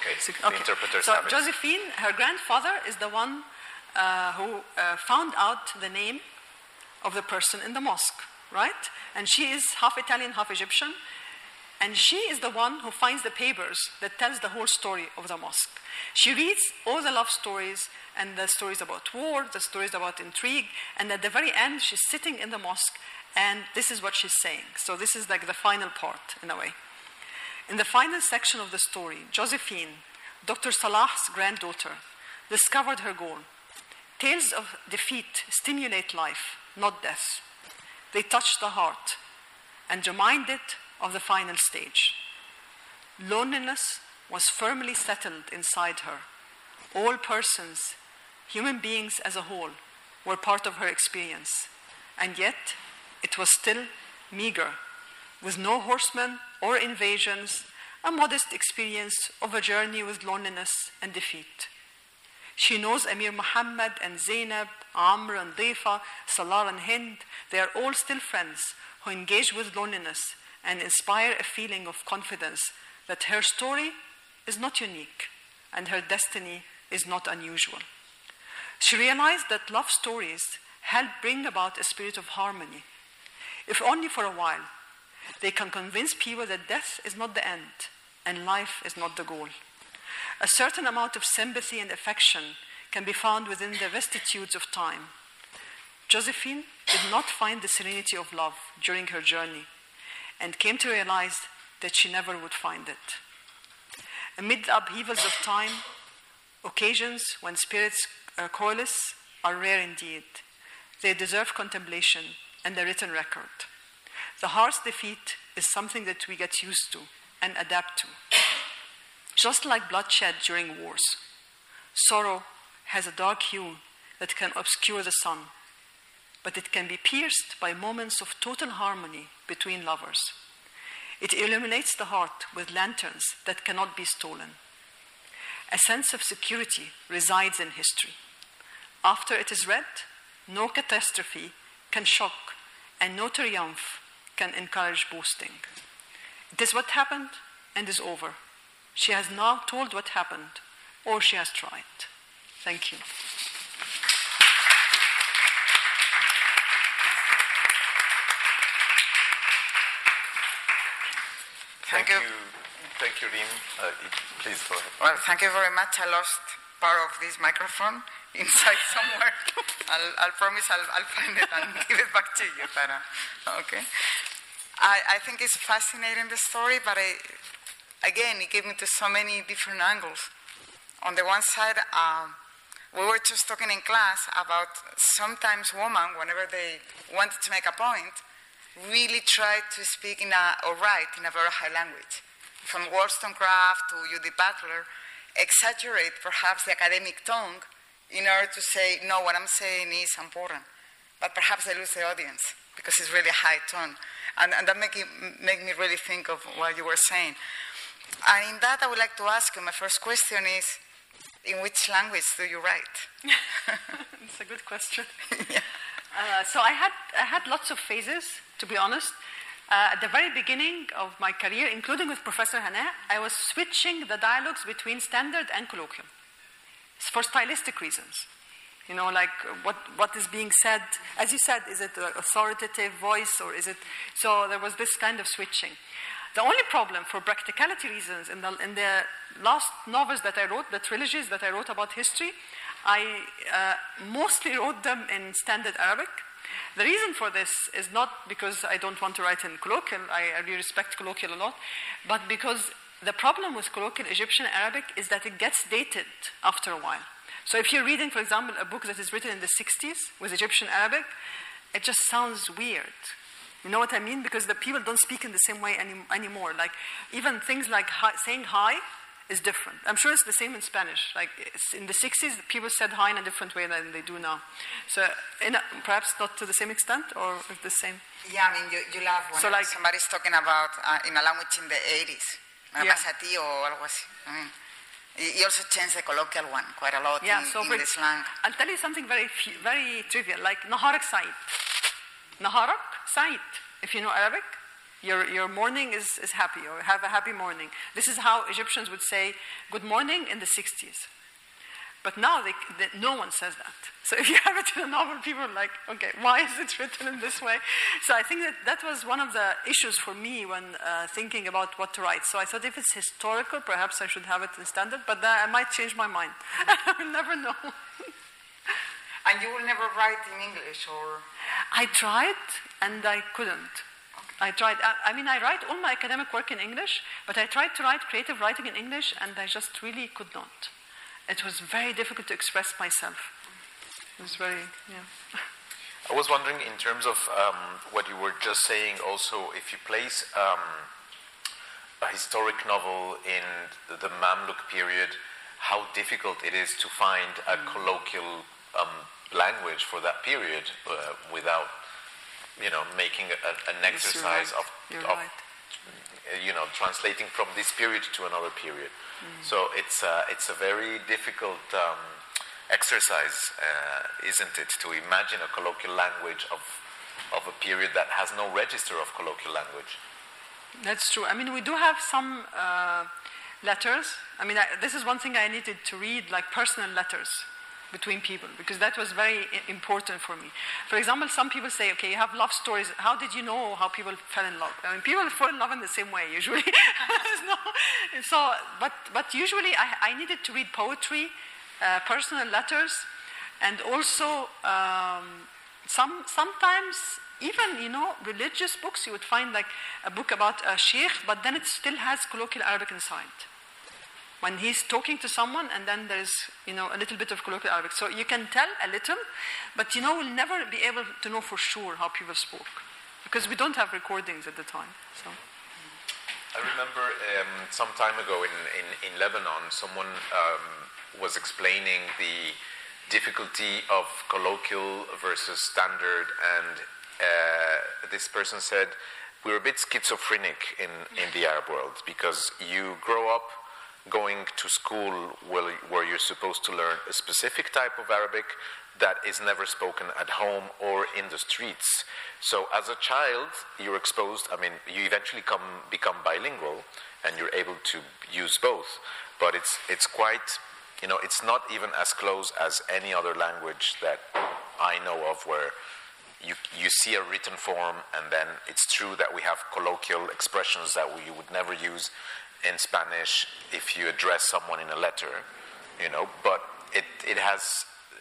Okay. Six- The interpreters so have it. Josephine, her grandfather, is the one uh, who uh, found out the name of the person in the mosque, right? And she is half Italian, half Egyptian. And she is the one who finds the papers that tells the whole story of the mosque. She reads all the love stories and the stories about war, the stories about intrigue, and at the very end, she's sitting in the mosque, and this is what she's saying. So this is like the final part, in a way. In the final section of the story, Josephine, Dr. Salah's granddaughter, discovered her goal. Tales of defeat stimulate life, not death. They touch the heart and remind it of the final stage. Loneliness was firmly settled inside her. All persons, human beings as a whole, were part of her experience, and yet it was still meager, with no horsemen or invasions, a modest experience of a journey with loneliness and defeat. She knows Amir Muhammad and Zainab, Amr and Difa, Salar and Hind. They are all still friends who engage with loneliness and inspire a feeling of confidence that her story is not unique and her destiny is not unusual. She realized that love stories help bring about a spirit of harmony, if only for a while. They can convince people that death is not the end and life is not the goal. A certain amount of sympathy and affection can be found within the vicissitudes of time. Josephine did not find the serenity of love during her journey and came to realize that she never would find it. Amid the upheavals of time, occasions when spirits uh, are rare indeed. They deserve contemplation and a written record. The heart's defeat is something that we get used to and adapt to. Just like bloodshed during wars, sorrow has a dark hue that can obscure the sun, but it can be pierced by moments of total harmony between lovers. It illuminates the heart with lanterns that cannot be stolen. A sense of security resides in history. After it is read, no catastrophe can shock, and no triumph can encourage boasting. It is what happened and is over. She has now told what happened, or she has tried. Thank you. Thank you. Thank you, Reem. Uh, please go ahead. Well, thank you very much. I lost part of this microphone inside somewhere. I'll, I'll promise I'll, I'll find it and give it back to you, Tara. Okay. I, I think it's fascinating, the story, but I, again, it gave me to so many different angles. On the one side, um, we were just talking in class about sometimes women, whenever they wanted to make a point, really tried to speak in a, or write in a very high language. From Wollstonecraft to Judith Butler, exaggerate perhaps the academic tongue in order to say, no, what I'm saying is important. But perhaps they lose the audience because it's really a high tone. And, and that make, it, make me really think of what you were saying. And in that, I would like to ask you my first question is in which language do you write? It's a good question. uh, so I had I had lots of phases, to be honest. Uh, at the very beginning of my career, including with Professor Hanaa, I was switching the dialogues between standard and colloquium for stylistic reasons. You know, like what, what is being said. As you said, is it an authoritative voice or is it. So there was this kind of switching. The only problem, for practicality reasons, in the, in the last novels that I wrote, the trilogies that I wrote about history, I uh, mostly wrote them in standard Arabic. The reason for this is not because I don't want to write in colloquial, I, really respect colloquial a lot, but because the problem with colloquial Egyptian Arabic is that it gets dated after a while. So if you're reading, for example, a book that is written in the 60s with Egyptian Arabic, it just sounds weird. You know what I mean? Because the people don't speak in the same way any, anymore. Like even things like hi, saying hi is different. I'm sure it's the same in Spanish. Like in the 60s, people said hi in a different way than they do now. So a, perhaps not to the same extent, or the same. Yeah, I mean, you, you laugh when So, like- somebody's talking about uh, in a language in the 80s. Me Yeah. a ti o algo así. I mean, you also change the colloquial one quite a lot Yeah, in, so in the slang. I'll tell you something very, very trivial, like Naharak Said. Naharak Said. If you know Arabic, your, your morning is, is happy, or have a happy morning. This is how Egyptians would say good morning in the 60s. But now they, they, no one says that. So if you have it in a novel, people are like, okay, why is it written in this way? So I think that that was one of the issues for me when uh, thinking about what to write. So I thought if it's historical, perhaps I should have it in standard, but then I might change my mind. I will never know. And you will never write in English or. I tried and I couldn't. I tried. I, I mean, I write all my academic work in English, but I tried to write creative writing in English, and I just really could not. It was very difficult to express myself. It was very, yeah. I was wondering, in terms of um, what you were just saying, also, if you place um, a historic novel in the, Mamluk period, how difficult it is to find a colloquial um, language for that period uh, without, you know, making a, an exercise right. of, of right. you know, translating from this period to another period. Mm. So it's uh, it's a very difficult um, exercise, uh, isn't it, to imagine a colloquial language of of a period that has no register of colloquial language. That's true. I mean, we do have some uh, letters. I mean, I, this is one thing I needed to read, like personal letters between people, because that was very important for me. For example, some people say, okay, you have love stories. How did you know how people fell in love? I mean, people fall in love in the same way, usually. No- so, but, but usually I, I needed to read poetry, uh, personal letters, and also um, some, sometimes even you know religious books you would find like a book about a sheikh but then it still has colloquial arabic inside when he's talking to someone and then there's you know a little bit of colloquial arabic. So you can tell a little but you know we'll never be able to know for sure how people spoke because we don't have recordings at the time so. I remember um, some time ago in, in, in Lebanon, someone um, was explaining the difficulty of colloquial versus standard, and uh, this person said, We're a bit schizophrenic in, in the Arab world because you grow up going to school where, you're supposed to learn a specific type of Arabic that is never spoken at home or in the streets. So as a child, you're exposed, I mean, you eventually come, become bilingual and you're able to use both. But it's, it's quite, you know, it's not even as close as any other language that I know of where you, you see a written form, and then it's true that we have colloquial expressions that we, you would never use in Spanish if you address someone in a letter, you know, but it, it has,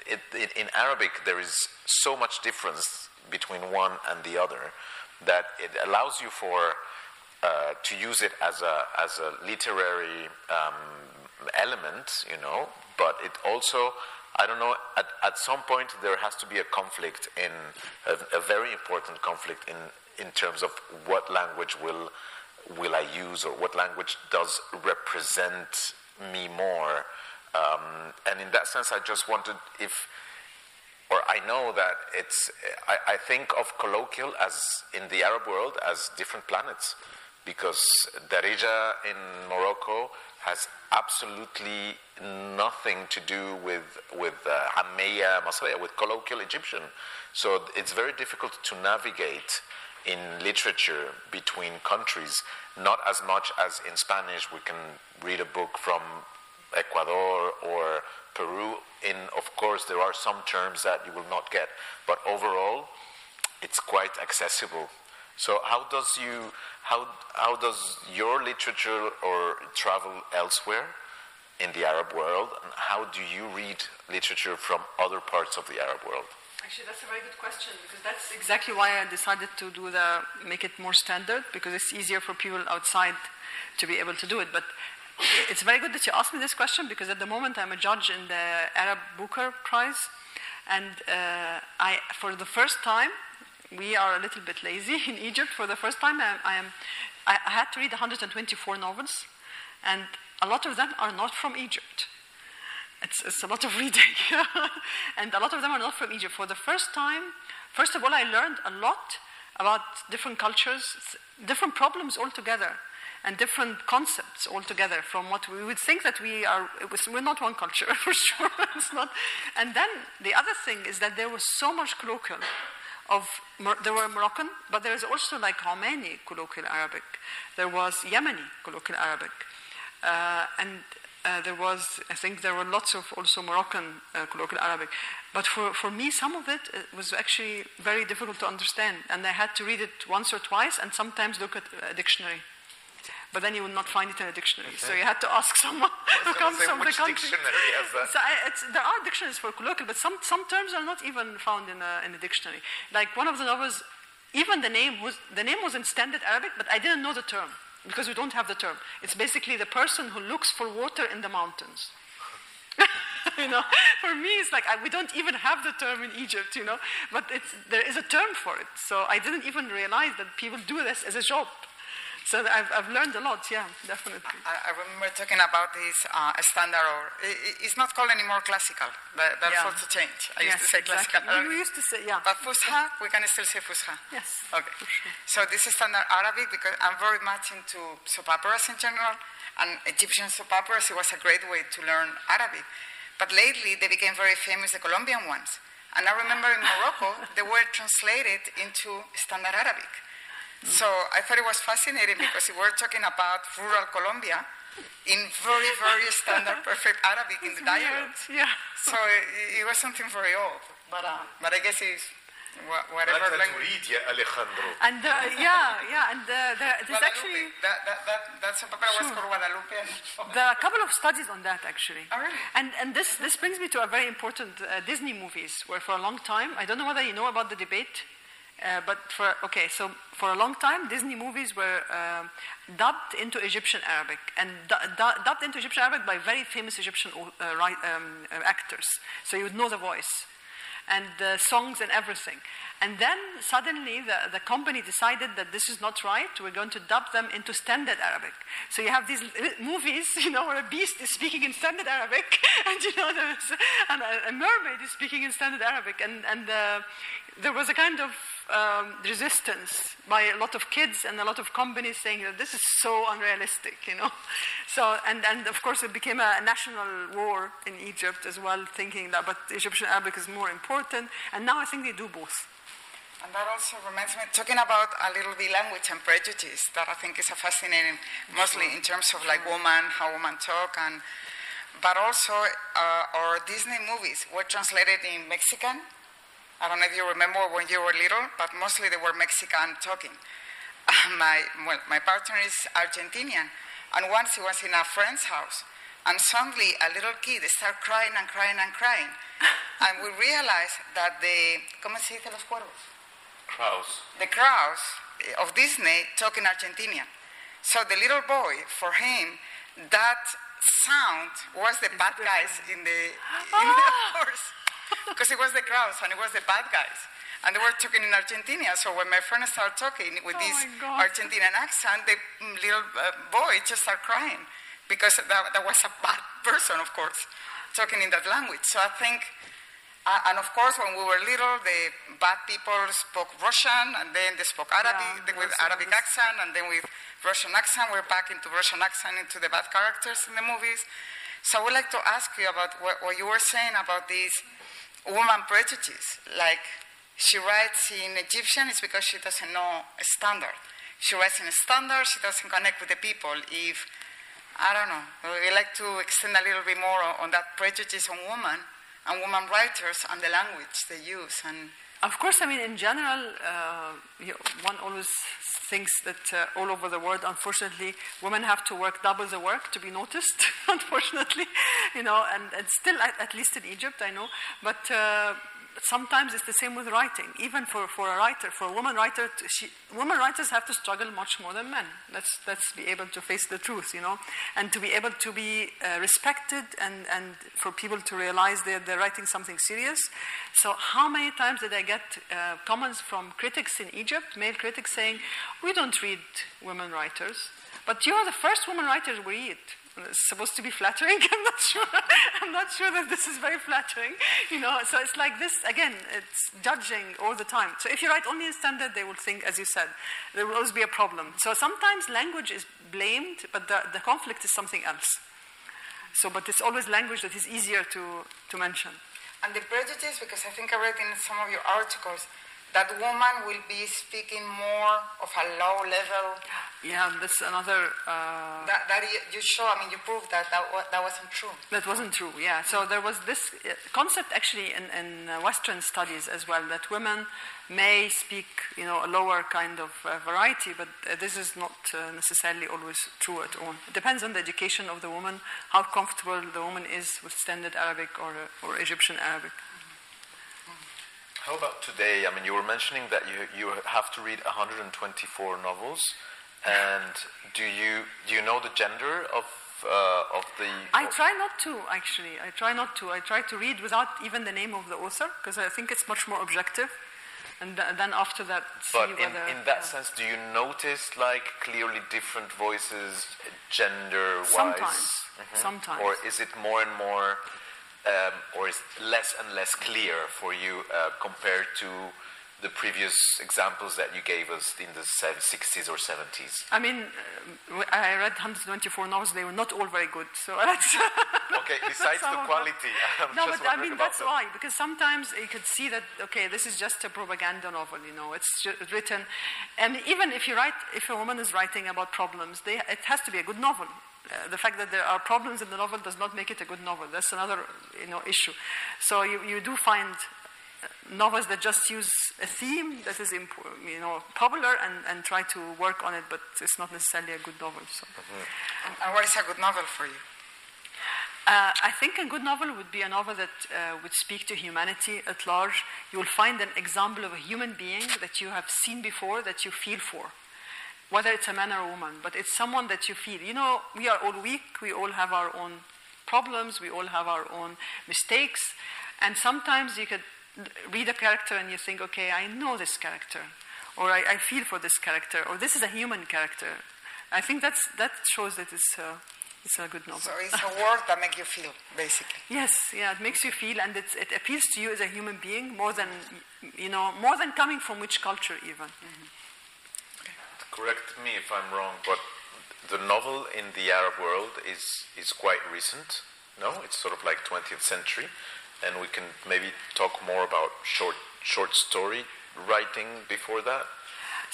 it, it, in Arabic, there is so much difference between one and the other that it allows you for, uh, to use it as a, as a literary um, element, you know, but it also, I don't know, at, at some point there has to be a conflict in, a, a very important conflict in, in terms of what language will, will I use or what language does represent me more. Um, and in that sense, I just wanted if, or I know that it's, I, I think of colloquial as in the Arab world as different planets because Darija in Morocco has absolutely nothing to do with with uh, Masriya, with colloquial Egyptian. So it's very difficult to navigate in literature between countries. Not as much as in Spanish, we can read a book from Ecuador or Peru. In of course, there are some terms that you will not get, but overall, it's quite accessible. So how does you how, how does your literature or travel elsewhere in the Arab world, and how do you read literature from other parts of the Arab world? Actually, that's a very good question because that's exactly why I decided to do the make it more standard because it's easier for people outside to be able to do it. But it's very good that you asked me this question because at the moment I'm a judge in the Arab Booker Prize, and uh, I, for the first time, we are a little bit lazy in Egypt. For the first time, I, I am, I, I had to read 124 novels, and a lot of them are not from Egypt. It's, it's a lot of reading. and a lot of them are not from Egypt. For the first time, first of all, I learned a lot about different cultures, different problems altogether, and different concepts altogether from what we would think that we are. Was, we're not one culture, for sure. it's not. And then the other thing is that there was so much colloquial. Of, there were Moroccan, but there is also like Omani colloquial Arabic. There was Yemeni colloquial Arabic. Uh, and uh, there was, I think there were lots of also Moroccan uh, colloquial Arabic. But for, for me, some of it uh, was actually very difficult to understand. And I had to read it once or twice and sometimes look at a dictionary. But then you would not find it in a dictionary. Okay. So you had to ask someone who comes from the country. dictionary has that? So I, there are dictionaries for colloquial, but some, some terms are not even found in a, in a dictionary. Like one of the novels, even the name was, the name was in standard Arabic, but I didn't know the term because we don't have the term. It's basically the person who looks for water in the mountains. you know, for me, it's like I, we don't even have the term in Egypt, you know, but there is a term for it. So I didn't even realize that people do this as a job. So I've, I've learned a lot, yeah, definitely. I, I remember talking about this uh, standard, or it, it's not called anymore classical. That, that's Yeah. also changed. I yes, used to say exactly. classical. We, we used to say, yeah. But Fusha, we can still say Fusha. yes. Okay. So this is standard Arabic because I'm very much into soap operas in general, and Egyptian soap operas. It was a great way to learn Arabic. But lately, they became very famous, the Colombian ones. And I remember in Morocco, they were translated into standard Arabic. So I thought it was fascinating because we were talking about rural Colombia in very, very standard, perfect Arabic in the dialect. Yeah. So it, it was something very old. But, uh, but I guess it's whatever language. Alejandro. And uh, yeah, yeah, and uh, there, there's Guadalupe. actually that, that, that, that soap opera was called Guadalupe. there are a couple of studies on that actually. Oh, really? And and this this brings me to a very important uh, Disney movies where for a long time I don't know whether you know about the debate. Uh, but for okay, so for a long time, Disney movies were um dubbed into Egyptian Arabic and du- du- dubbed into Egyptian Arabic by very famous Egyptian uh, right, um, uh, actors. So you would know the voice and the songs and everything. And then suddenly the, the company decided that this is not right. We're going to dub them into standard Arabic. So you have these movies, you know, where a beast is speaking in standard Arabic, and you know, and a, a mermaid is speaking in standard Arabic, and and uh, there was a kind of um, resistance by a lot of kids and a lot of companies saying that this is so unrealistic, you know. So, and, and of course, it became a national war in Egypt as well, thinking that, but Egyptian Arabic is more important. And now I think they do both. And that also reminds me, talking about a little bit language and prejudice, that I think is a fascinating, mostly in terms of like woman, how women talk, and but also uh, our Disney movies were translated in Mexican. I don't know if you remember when you were little, but mostly they were Mexican talking. my well, my partner is Argentinian, and once he was in a friend's house, and suddenly a little kid started crying and crying and crying, and we realized that the ¿cómo se dice los cuervos? Kraus. the crowds of Disney talk in Argentinian. So the little boy, for him, that sound was the bad guys in the in the course, because it was the crowds and it was the bad guys. And they were talking in Argentina. So when my friend started talking with Oh this Argentinian accent, the little uh, boy just started crying because that, that was a bad person, of course, talking in that language. So I think uh, and of course, when we were little, the bad people spoke Russian, and then they spoke Arabic Yeah, with Arabic this- accent, and then with Russian accent, we're back into Russian accent into the bad characters in the movies. So I would like to ask you about what, what you were saying about these woman prejudice. Like she writes in Egyptian, it's because she doesn't know a standard. She writes in a standard, she doesn't connect with the people. If I don't know, we like to extend a little bit more on, that prejudice on women and women writers and the language they use and Of course, I mean, in general, uh, you one always thinks that uh, all over the world, unfortunately, women have to work double the work to be noticed, unfortunately, you know, and, and still, at, at least in Egypt, I know. But uh, sometimes it's the same with writing. Even for, for a writer, for a woman writer, she, women writers have to struggle much more than men. Let's, let's be able to face the truth, you know, and to be able to be uh, respected and, and for people to realize that they're writing something serious. So, how many times did I get uh, comments from critics in Egypt, male critics, saying, We don't read women writers, but you're the first woman writer we read. It's supposed to be flattering. I'm not sure. I'm not sure that this is very flattering. You know, so it's like this again. It's judging all the time. So if you write only in standard, they will think, as you said, there will always be a problem. So sometimes language is blamed, but the, the conflict is something else. So, but it's always language that is easier to, to mention. And the prejudice, because I think I read in some of your articles that woman will be speaking more of a low level. Yeah, that's another. Uh, That, that you, you show, I mean, you proved that that, that wasn't true. That wasn't true, yeah. So there was this uh, concept actually in, in uh, Western studies as well that women may speak, you know, a lower kind of uh, variety, but uh, this is not uh, necessarily always true at all. It depends on the education of the woman, how comfortable the woman is with standard Arabic or, uh, or Egyptian Arabic. How about today? I mean, you were mentioning that you you have to read 124 novels, and do you do you know the gender of uh, of the? I try not to, actually. I try not to. I try to read without even the name of the author because I think it's much more objective. And th- then after that, see But in, whether. in that uh, sense, do you notice like clearly different voices, gender wise? Sometimes. Sometimes. Or is it more and more, um, or is less and less clear for you uh, compared to the previous examples that you gave us in the 60s or 70s? I mean, uh, I read 124 novels. They were not all very good. So that's. Okay, besides the quality, I'm no, but I mean that's the- why because sometimes you could see that okay, this is just a propaganda novel. You know, it's written, and even if you write, if a woman is writing about problems, they, it has to be a good novel. Uh, the fact that there are problems in the novel does not make it a good novel. That's another you know issue. So you, you do find uh, novels that just use a theme that is you know popular and, and try to work on it, but it's not necessarily a good novel. So. And, and what is a good novel for you? Uh, I think a good novel would be a novel that uh, would speak to humanity at large. You will find an example of a human being that you have seen before that you feel for, whether it's a man or a woman, but it's someone that you feel. You know, we are all weak, we all have our own problems, we all have our own mistakes, and sometimes you could read a character and you think, okay, I know this character, or I, I feel for this character, or this is a human character. I think that's, that shows that it's, uh, it's a good novel. So it's a word that makes you feel, basically. Yes, yeah, it makes you feel, and it's, it appeals to you as a human being more than, you know, more than coming from which culture even. Correct me if I'm wrong, but the novel in the Arab world is is quite recent. No, it's sort of like 20th century, and we can maybe talk more about short short story writing before that.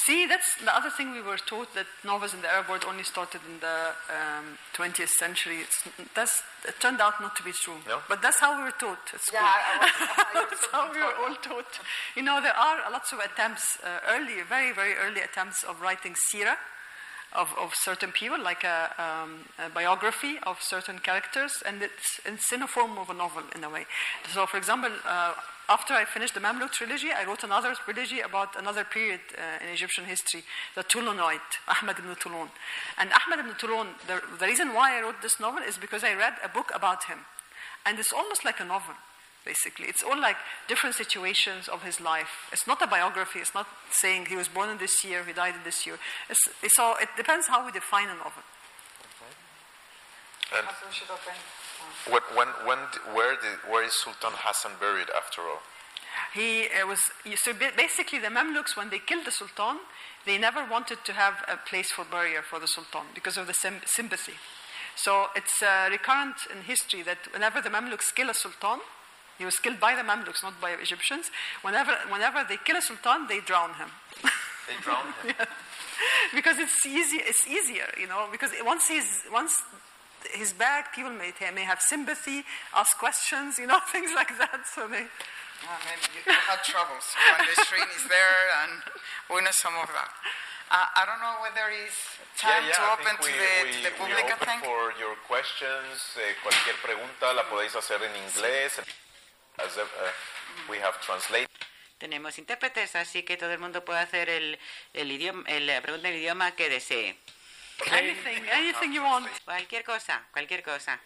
See, that's the other thing we were taught that novels in the Arab world only started in the um, 20th century. It's, that's, it turned out not to be true. No? But that's how we were taught at school. Yeah, I, I was, That's how we were all taught. You know, there are lots of attempts, uh, early, very, very early attempts of writing sira of, of certain people, like a, um, a biography of certain characters, and it's, it's in a form of a novel in a way. So, for example, uh, after I finished the Mamluk trilogy, I wrote another trilogy about another period uh, in Egyptian history, the Tulunite, Ahmed ibn Tulun. And Ahmed ibn Tulun, the, the reason why I wrote this novel is because I read a book about him. And it's almost like a novel basically. It's all like different situations of his life. It's not a biography. It's not saying he was born in this year, he died in this year. It's, it's all, it depends how we define a novel. And Perhaps we should open. when, when, where, did, where is Sultan Hassan buried after all? He uh, was so basically the Mamluks when they killed the Sultan, they never wanted to have a place for burial for the Sultan because of the sym- sympathy. So it's uh, recurrent in history that whenever the Mamluks kill a Sultan, he was killed by the Mamluks, not by Egyptians. Whenever, whenever they kill a Sultan, they drown him. They drowned him. yeah. because it's easy. It's easier, you know. Because once he's once he's back, people may may have sympathy, ask questions, you know, things like that. So they, I mean, you, you had troubles when the string is there, and we know some of that. Uh, I don't know whether it's time to open think to the, we, to the we public, I open think. for your questions. Eh, cualquier pregunta la podéis hacer en inglés. As, uh, we have translated. Tenemos intérpretes, así que todo el mundo puede hacer el, el idioma, el- la pregunta en el idioma que desee. Anything, anything you want. Cualquier cosa, cualquier cosa.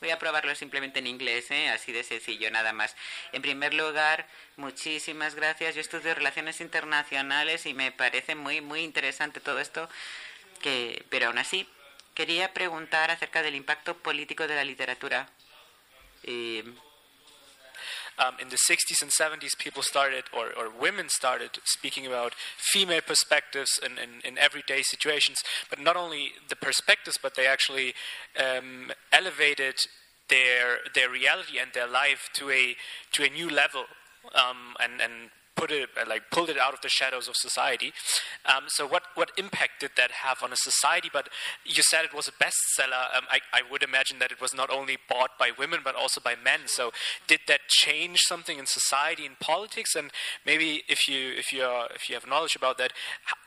Voy a probarlo simplemente en inglés, ¿eh? así de sencillo, nada más. En primer lugar, muchísimas gracias. Yo estudio relaciones internacionales y me parece muy, muy interesante todo esto. Que, pero aún así, quería preguntar acerca del impacto político de la literatura. Eh, um, in the 60s and 70s, people started, or, or women started, speaking about female perspectives in, in, in everyday situations. But not only the perspectives, but they actually um, elevated their their reality and their life to a to a new level, um, and and put it uh, like pulled it out of the shadows of society. Um, so what what impact did that have on a society? But you said it was a bestseller. Um, I, I would imagine that it was not only bought by women but also by men. So did that change something in society in politics? And maybe if you if you are, if you have knowledge about that,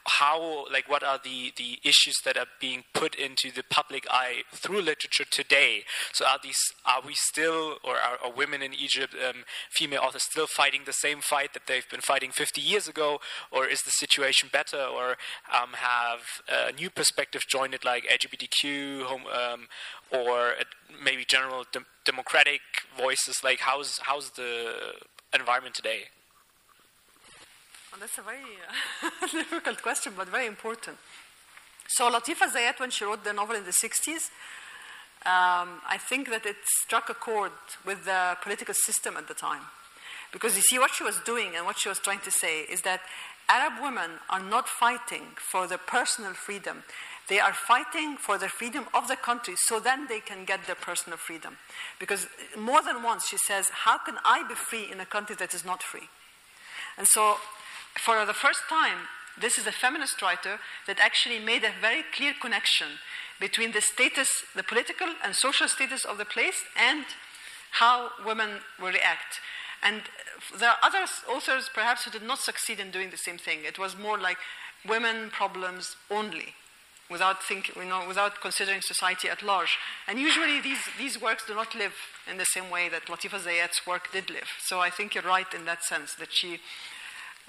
how like what are the the issues that are being put into the public eye through literature today? So are these are we still or are, are women in Egypt, um, female authors, still fighting the same fight that they've been fighting 50 years ago, or is the situation better, or um, have uh, new perspectives joined it, like LGBTQ, um, or uh, maybe general dem- democratic voices? Like how's how's the environment today? Well, that's a very difficult question, but very important. So Latifa Zayat, when she wrote the novel in the 60s, um, I think that it struck a chord with the political system at the time. Because you see, what she was doing and what she was trying to say is that Arab women are not fighting for their personal freedom. They are fighting for the freedom of the country so then they can get their personal freedom. Because more than once she says, How can I be free in a country that is not free? And so, for the first time, this is a feminist writer that actually made a very clear connection between the status, the political and social status of the place, and how women will react. And uh, there are other authors, perhaps, who did not succeed in doing the same thing. It was more like women problems only, without think, you know, without considering society at large. And usually, these these works do not live in the same way that Latifa Zayat's work did live. So I think you're right in that sense that she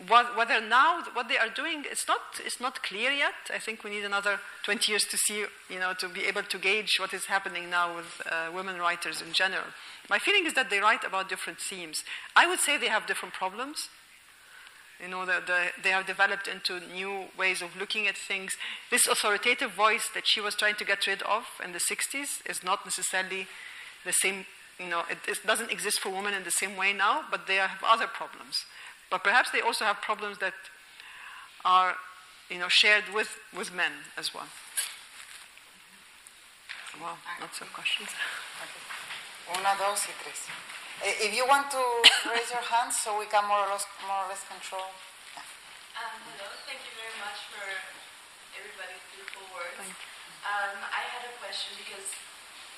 what, whether now what they are doing it's not it's not clear yet. I think we need another 20 years to see you know to be able to gauge what is happening now with uh, women writers in general. My feeling is that they write about different themes. I would say they have different problems. You know, the, the, they have developed into new ways of looking at things. This authoritative voice that she was trying to get rid of in the 60s is not necessarily the same, you know, it, it doesn't exist for women in the same way now, but they have other problems. But perhaps they also have problems that are, you know, shared with, with men as well. Wow, lots of questions. Una, dos, y tres. Eh, If you want to raise your hand so we can more or less, more or less control. Um, hello, thank you very much for everybody's beautiful words. Um, I had a question because,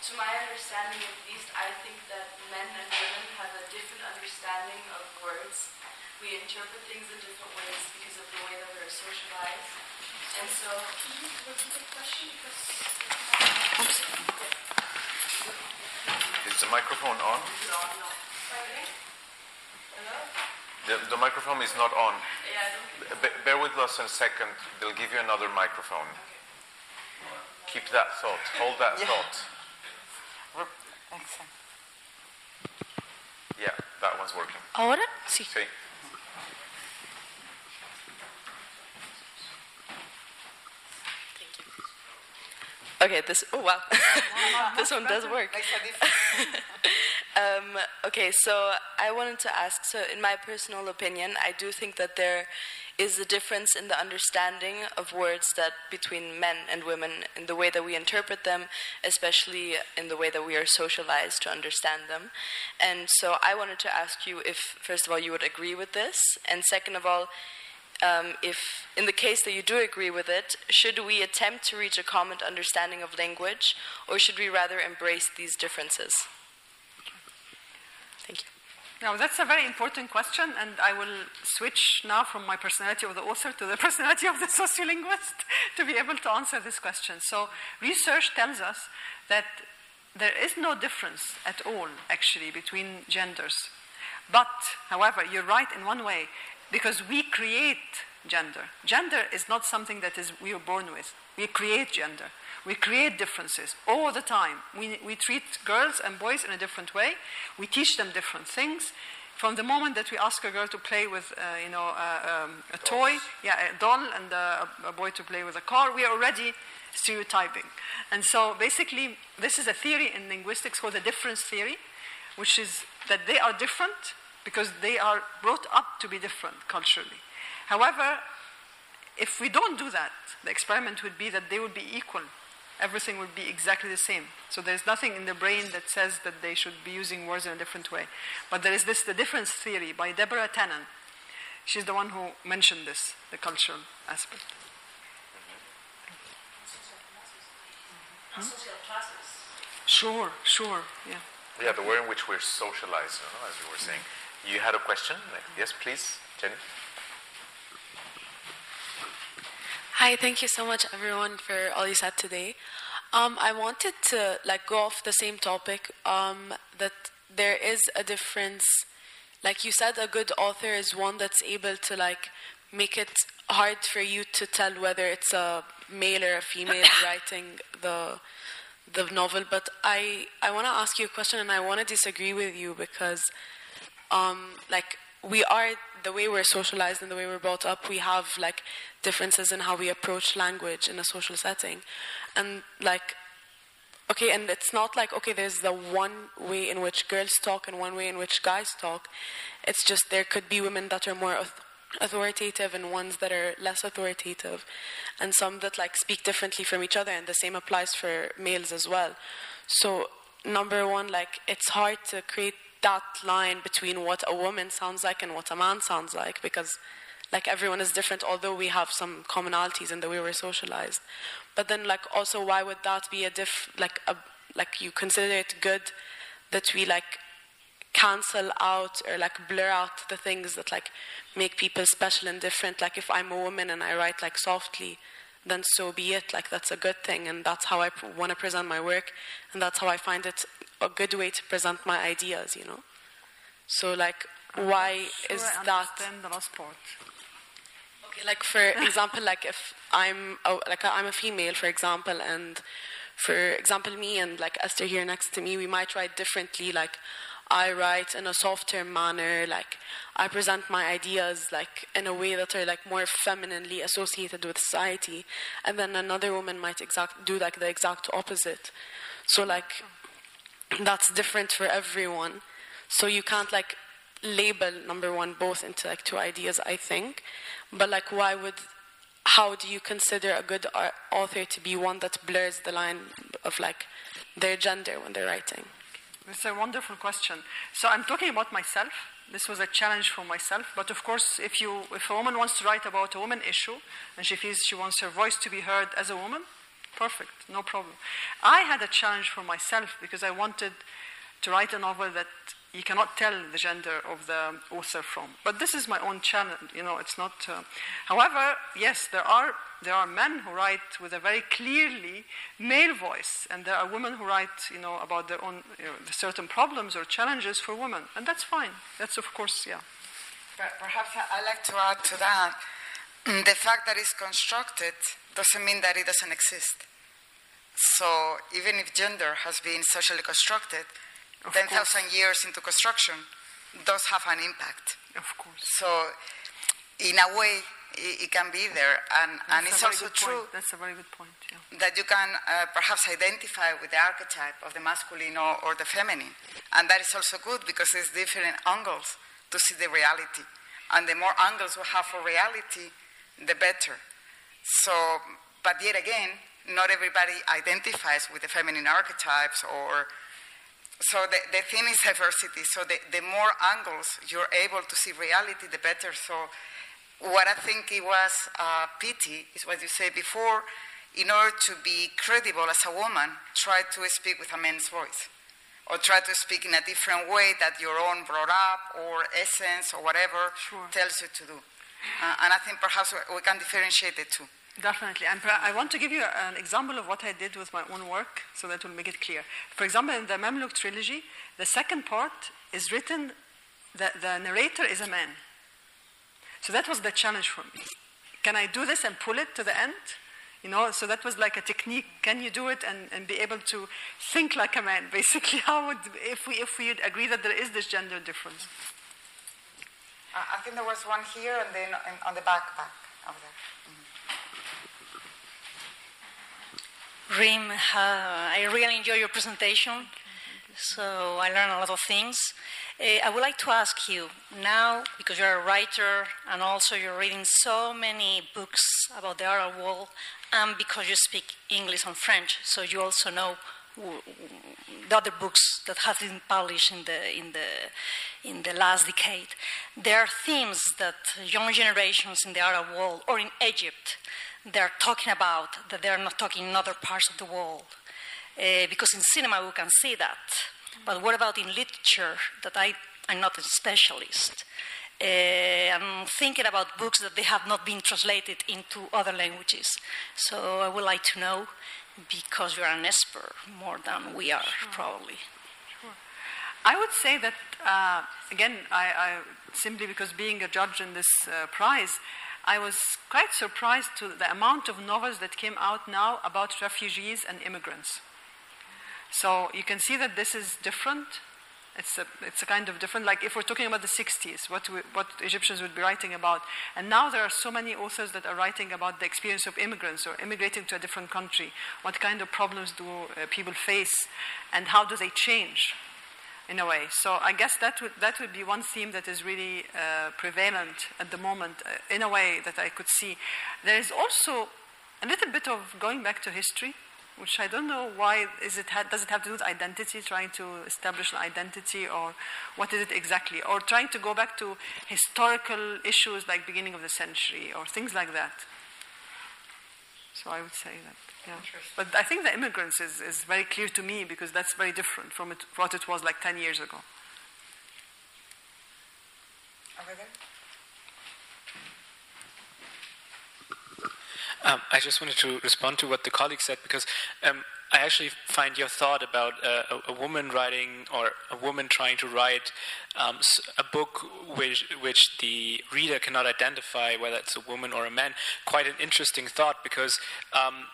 to my understanding at least, I think that men and women have a different understanding of words. We interpret things in different ways because of the way that we're socialized. And so, can you repeat the question? Because Is the microphone on? Pardon? Hello? The, the microphone is not on. Yeah, I bear with us a second. They'll give you another microphone. Keep that thought. Hold that Yeah. thought. Re- Excellent. Yeah, that one's working. ¿Ahora? Sí. Sí. Okay, this, oh wow. this one does work. Makes a difference. Um, okay, so I wanted to ask so, in my personal opinion, I do think that there is the difference in the understanding of words that between men and women in the way that we interpret them, especially in the way that we are socialized to understand them. And so I wanted to ask you if, first of all, you would agree with this, and second of all, um, if, in the case that you do agree with it, should we attempt to reach a common understanding of language, or should we rather embrace these differences? Now, that's a very important question, and I will switch now from my personality of the author to the personality of the sociolinguist to be able to answer this question. So, research tells us that there is no difference at all, actually, between genders. But, however, you're right in one way, because we create gender. Gender is not something that is we are born with. We create gender. We create differences all the time. We, we treat girls and boys in a different way. We teach them different things. From the moment that we ask a girl to play with, uh, you know, uh, um, a toy, yeah, a doll, and uh, a boy to play with a car, we are already stereotyping. And so, basically, this is a theory in linguistics called the difference theory, which is that they are different because they are brought up to be different culturally. However, if we don't do that, the experiment would be that they would be equal everything would be exactly the same. So there's nothing in the brain that says that they should be using words in a different way. But there is this, the difference theory by Deborah Tannen. She's the one who mentioned this, the cultural aspect. Hmm? Sure, sure, yeah. Yeah, the way in which we're socialized, you know, as you were saying. You had a question? Yes, please, Jenny. Hi, thank you so much, everyone, for all you said today. Um, I wanted to like go off the same topic. Um, that there is a difference. Like you said, a good author is one that's able to like make it hard for you to tell whether it's a male or a female writing the the novel. But I I want to ask you a question, and I want to disagree with you because, um, like we are the way we're socialized and the way we're brought up, we have like differences in how we approach language in a social setting. And like, okay, and it's not like, okay, there's the one way in which girls talk and one way in which guys talk. It's just there could be women that are more authoritative and ones that are less authoritative, and some that like speak differently from each other, and the same applies for males as well. So, number one, like, it's hard to create that line between what a woman sounds like and what a man sounds like because like everyone is different although we have some commonalities in the way we're socialized. But then like also why would that be a diff like a like you consider it good that we like cancel out or like blur out the things that like make people special and different? Like if i'm a woman and i write like softly then so be it. Like that's a good thing and that's how i want to present my work and that's how i find it a good way to present my ideas, you know. So like, why sure is I that? the last part. Okay, like for example, like if I'm a, like I'm a female, for example, and for example, me and like Esther here next to me, we might write differently. Like I write in a softer manner, like I present my ideas like in a way that are like more femininely associated with society, and then another woman might exact do like the exact opposite. So like that's different for everyone. So you can't like label number one both into like two ideas, I think. But like, why would, how do you consider a good author to be one that blurs the line of like their gender when they're writing? It's a wonderful question. So I'm talking about myself. This was a challenge for myself. But of course, if you, if a woman wants to write about a woman issue and she feels she wants her voice to be heard as a woman, perfect, no problem. I had a challenge for myself because I wanted to write a novel that you cannot tell the gender of the author from. But this is my own challenge, you know, it's not. Uh, however, yes, there are, there are men who write with a very clearly male voice, and there are women who write, you know, about their own you know, certain problems or challenges for women, and that's fine. That's, of course, yeah. But Perhaps I'd like to add to that the fact that it's constructed doesn't mean that it doesn't exist. So even if gender has been socially constructed, of 10,000 years into construction does have an impact. Of course. So in a way, it, it can be there. And, and it's also true That's a very good point, yeah. that you can uh, perhaps identify with the archetype of the masculine or, or the feminine. And that is also good because there's different angles to see the reality. And the more angles we have for reality, the better. So, but yet again, not everybody identifies with the feminine archetypes or so the, the thing is diversity so the, the more angles you're able to see reality the better so what i think it was uh, pity is what you said before in order to be credible as a woman try to speak with a man's voice or try to speak in a different way that your own brought up or essence or whatever Sure. tells you to do. Uh, and I think perhaps we- can differentiate the two. Definitely. And I want to give you an example of what I did with my own work so that will make it clear. For example, in the Mamluk trilogy, the second part is written, the, the narrator is a man. So that was the challenge for me. Can I do this and pull it to the end? You know, so that was like a technique. Can you do it and, and be able to think like a man? Basically, how would if we if we agree that there is this gender difference? I think there was one here and then on the back, over there. Reem, uh, I really enjoy your presentation, so I learned a lot of things. Uh, I would like to ask you now, because you're a writer and also you're reading so many books about the Arab world, and because you speak English and French, so you also know the other books that have been published in the in the in the last decade. There are themes that young generations in the Arab world or in Egypt they're talking about that they're not talking in other parts of the world. Uh, because in cinema we can see that. But what about in literature that I, I'm not a specialist? Uh, I'm thinking about books that they have not been translated into other languages. So I would like to know, because you're an esper more than we are, probably. Sure. I would say that, uh, again, I, I, simply because being a judge in this uh, prize, I was quite surprised to the amount of novels that came out now about refugees and immigrants. So you can see that this is different. It's a, it's a kind of different, like if we're talking about the 60s, what, we, what Egyptians would be writing about. And now there are so many authors that are writing about the experience of immigrants or immigrating to a different country. What kind of problems do uh, people face and how do they change? in a way. So I guess that would that would be one theme that is really uh, prevalent at the moment, uh, in a way that I could see. There is also a little bit of going back to history, which I don't know why is it ha- does it have to do with identity, trying to establish an identity, or what is it exactly, or trying to go back to historical issues like beginning of the century or things like that. So I would say that. Yeah. But I think the immigrants is, is very clear to me because that's very different from it, what it was like 10 years ago. Over there. Um, I just wanted to respond to what the colleague said because um, I actually find your thought about uh, a, a woman writing or a woman trying to write um, a book which, which the reader cannot identify whether it's a woman or a man quite an interesting thought because um,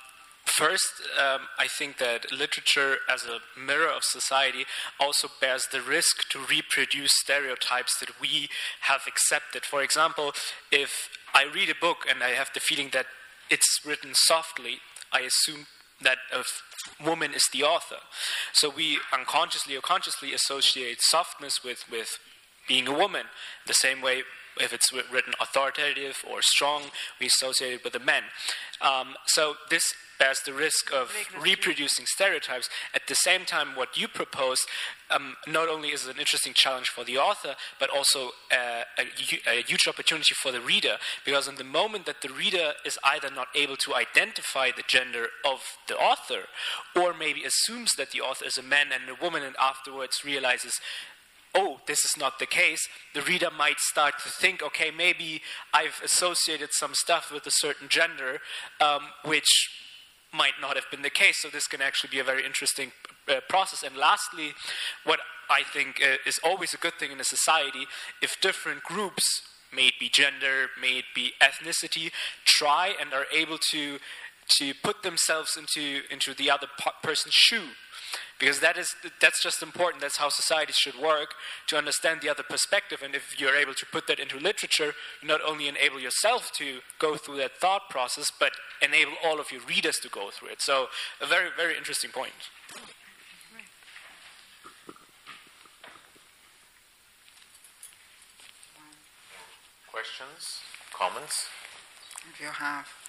First, um, I think that literature as a mirror of society also bears the risk to reproduce stereotypes that we have accepted. For example, if I read a book and I have the feeling that it's written softly, I assume that a woman is the author. So we unconsciously or consciously associate softness with, with being a woman. The same way, if it's written authoritative or strong, we associate it with the men. Um, so this bears the risk of reproducing stereotypes. At the same time, what you propose um, not only is an interesting challenge for the author, but also uh, a, a huge opportunity for the reader. Because in the moment that the reader is either not able to identify the gender of the author, or maybe assumes that the author is a man and a woman, and afterwards realizes oh, this is not the case, the reader might start to think, okay, maybe I've associated some stuff with a certain gender, um, which might not have been the case. So this can actually be a very interesting uh, process. And lastly, what I think uh, is always a good thing in a society, if different groups, may it be gender, may it be ethnicity, try and are able to to put themselves into into the other person's shoe because that is that's just important that's how societies should work to understand the other perspective and if you're able to put that into literature you not only enable yourself to go through that thought process but enable all of your readers to go through it so a very very interesting point Questions? Comments? If you have.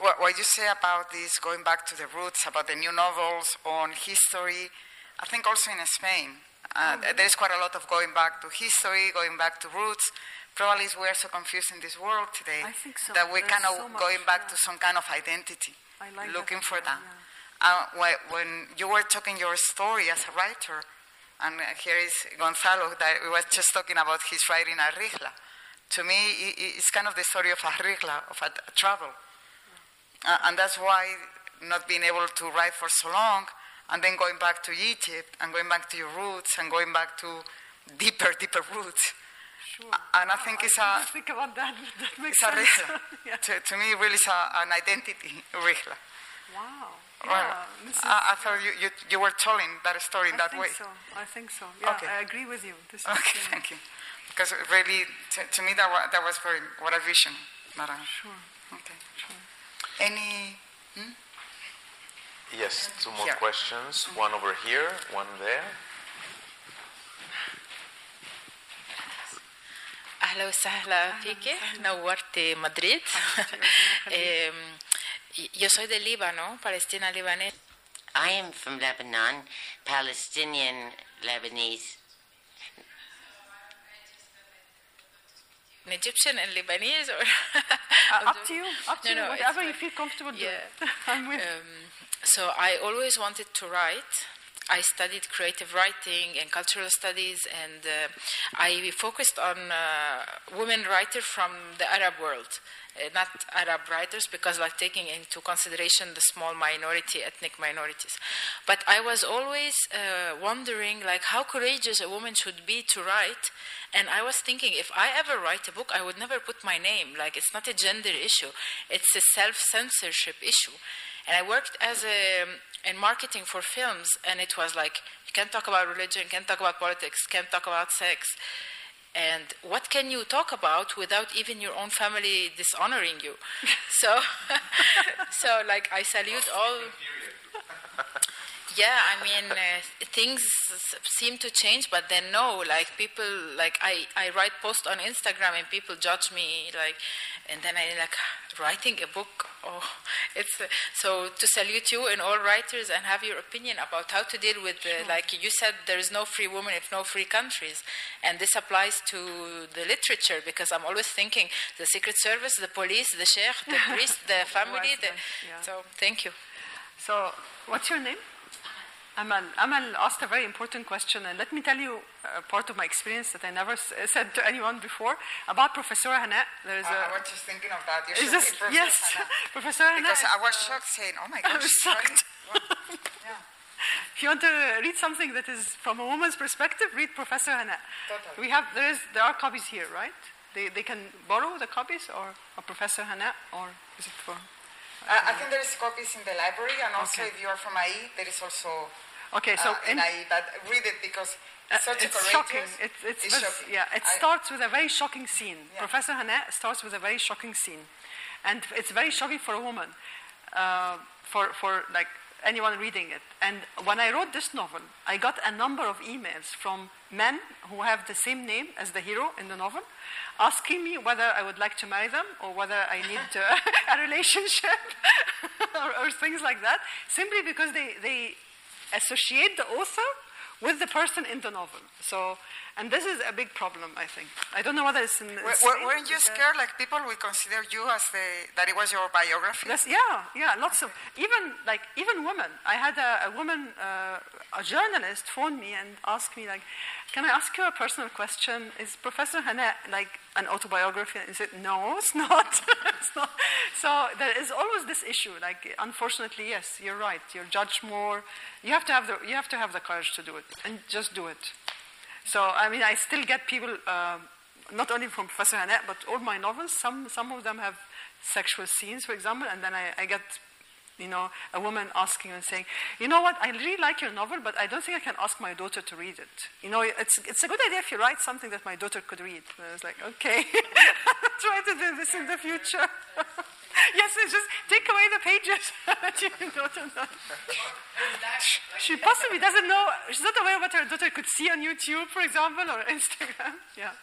What, what you say about this, going back to the roots, about the new novels on history, I think also in Spain, uh, there is quite a lot of going back to history, going back to roots. Probably we are so confused in this world today I think so. that we There's kind of so much, going back yeah. to some kind of identity, I like looking as for that. Uh, when, you were talking your story as a writer, and here is Gonzalo that we was just talking about his writing a rihla. To me, it's kind of the story of a rihla, of a, a travel. Uh, and that's why not being able to write for so long, and then going back to Egypt, and going back to your roots, and going back to deeper, deeper roots. Sure. And I think it's a, think about that, that makes it's a sense. yeah. to, to me, really, it's a, an identity rihla. Wow. Well, Yeah, is- I, I thought you, you, you were telling that story in I that think way. so. I think so. Yeah, Okay. I agree with you. This is, Okay, yeah. thank you. Because really, to, to me, that was, that was very, what a vision. That I, Sure. okay. Any, hmm? Yes, two more Here. questions. One over here, one there. أهلا وسهلا فيك نورتي مدريد Em, y- yo soy de Líbano, Palestina libanés. I am from Lebanon, Palestinian Lebanese. An Egyptian and Lebanese or Uh, up to you. Up to No, you. no, Whatever you feel comfortable Yeah. doing. I'm with. Um, so I always wanted to write. I studied creative writing and cultural studies, and uh, I focused on uh, women writers from the Arab world, uh, not Arab writers, because like taking into consideration the small minority, ethnic minorities. But I was always uh, wondering, like, how courageous a woman should be to write. And I was thinking, if I ever write a book, I would never put my name. Like, it's not a gender issue; it's a self-censorship issue. And I worked as a in marketing for films, and it was like you can't talk about religion, can't talk about politics, can't talk about sex. And what can you talk about without even your own family dishonoring you? so, so like I salute all. Yeah, I mean, uh, things seem to change, but then no, like people, like I, I write posts on Instagram and people judge me, like, and then I like writing a book. Oh, it's uh, so to salute you and all writers and have your opinion about how to deal with, uh, like you said, there is no free woman if no free countries, and this applies to the literature because I'm always thinking the Secret Service, the police, the sheikh, the priest, the family. The, yeah. So thank you. So, what's your name? Amal. Amal asked a very important question, and let me tell you uh, part of my experience that I never s- said to anyone before about Professor Hanaa. There is I, a. I was just thinking of that. You Is this- Professor yes, Hanaa. Professor Hanaa Because I was shocked saying, oh my I gosh. was shocked. If you want to read something that is from a woman's perspective, read Professor Hanaa. Totally. We have there is there are copies here, right? They they can borrow the copies or a Professor Hanaa or is it for? I, I think there is copies in the library, and also Okay. if you are from IE, there is also Okay, so uh, in- in IE. But read it because Uh, it's such it's a shocking. courageous. It's, it's, shocking. Yeah, it I- starts with a very shocking scene. Professor Hanaa starts with a very shocking scene, and it's very shocking for a woman, uh, for for like anyone reading it. And when I wrote this novel, I got a number of emails from men who have the same name as the hero in the novel, asking me whether I would like to marry them or whether I need uh, a relationship or, or things like that, simply because they they associate the author with the person in the novel. So, and this is a big problem, I think. I don't know whether it's in. Spain, were- Weren't you uh, scared? Like people will consider you as the that it was your biography. That's, yeah, yeah, lots of even like even women. I had a, a woman, uh, a journalist, phone me and ask me like, "Can I ask you a personal question? Is Professor Hanaa like an autobiography?" And I said, "No, it's not. it's not." So there is always this issue. Like, unfortunately, yes, you're right. You're judged more. You have to have the you have to have the courage to do it and just do it. So I mean, I still get people. um not only from Professor Hanaa, but all my novels, some, some of them have sexual scenes, for example, and then I, I get, you know, a woman asking and saying, you know what, I really like your novel, but I don't think I can ask my daughter to read it. You know, it's, it's a good idea if you write something that my daughter could read. And I was like, okay, try to do this in the future. yes, just take away the pages that your daughter knows. She possibly doesn't know, she's not aware what her daughter could see on YouTube, for example, or Instagram. Yeah.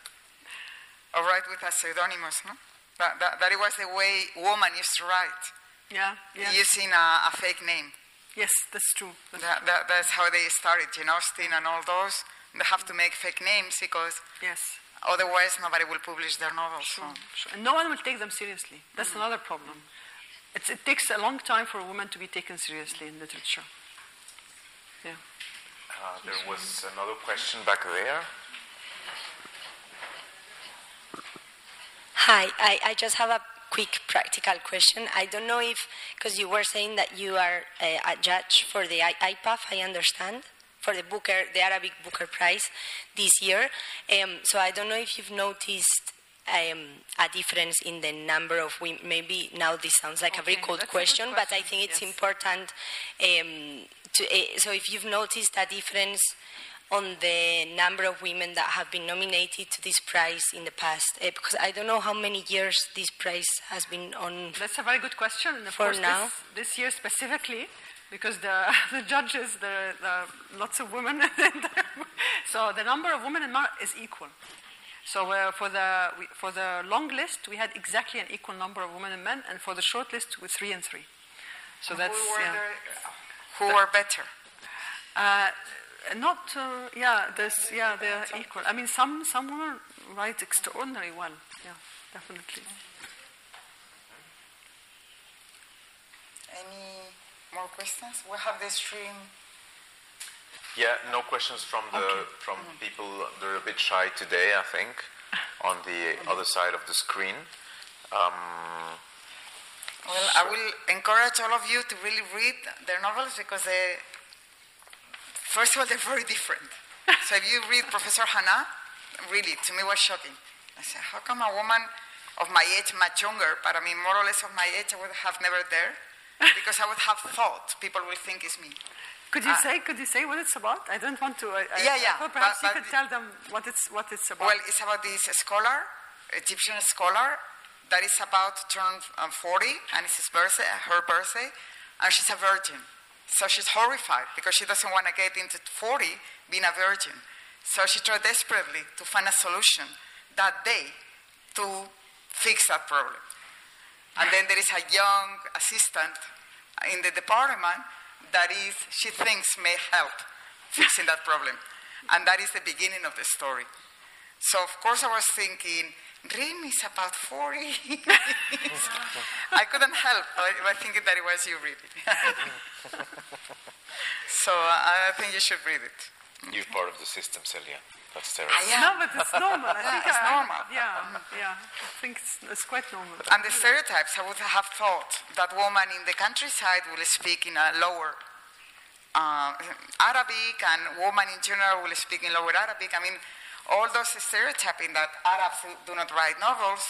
Or write with a pseudonymous, no? That, that, that it was the way woman used to write, Yeah, yeah. using a, a fake name. Yes, that's true. That's That, that, that's how they started, Jane Austen and all those. They have to make fake names because Yes. otherwise nobody will publish their novels. so. Sure. And no one will take them seriously. That's another problem. It's, it takes a long time for a woman to be taken seriously in literature. Yeah. Uh, there was another question back there. Hi, I, I just have a quick practical question. I don't know if, because you were saying that you are a, a judge for the I- IPAF, I understand, for the Booker, the Arabic Booker Prize this year. Um, so I don't know if you've noticed um, a difference in the number of women. Maybe now this sounds like a very cold a question, but I think it's yes. important. Um, to, uh, so if you've noticed a difference on the number of women that have been nominated to this prize in the past, uh, because I don't know how many years this prize has been on. That's a very good question. And of For course, now? This, this year specifically, because the, the judges, there are lots of women. so the number of women and men is equal. So uh, for, the, we, for the long list, we had exactly an equal number of women and men, and for the short list, with three and three. So Who that's were yeah. the- who were better? Uh, not uh, yeah, there's yeah, they're equal. I mean, some some women write extraordinarily well. Yeah, definitely. Any more questions? We have the stream. Yeah, no questions from the from people. They're a bit shy today, I think, on the other side of the screen. Um, Well, I will encourage all of you to really read their novels because they, first of all, they're very different. so if you read Professor Hanaa, really, to me was shocking. I said, how come a woman of my age, much younger, but I mean more or less of my age, I would have never there, because I would have thought people will think it's me. Could you Uh, say could you say what it's about? I don't want to. I, Yeah, yeah, I perhaps but- you but could tell them what it's what it's about. Well, it's about this scholar, Egyptian scholar, that is about to turn um, 40, and it's his birthday, her birthday, and she's a virgin. So she's horrified because she doesn't want to get into 40 being a virgin. So she tried desperately to find a solution that day to fix that problem. And then there is a young assistant in the department that is, she thinks may help fixing that problem. And that is the beginning of the story. So, of course, I was thinking, Reem is about 40. I couldn't help but but thinking that it was you reading. so, uh, I think you should read it. you're part of the system, Celia. That's terrible. I am. no, but it's normal. I think it's I- normal. Yeah, yeah. I think it's, it's quite normal. And the stereotypes, I would have thought that woman in the countryside will speak in a lower uh, Arabic, and woman in general will speak in lower Arabic. I mean, all those stereotyping that Arabs do not write novels.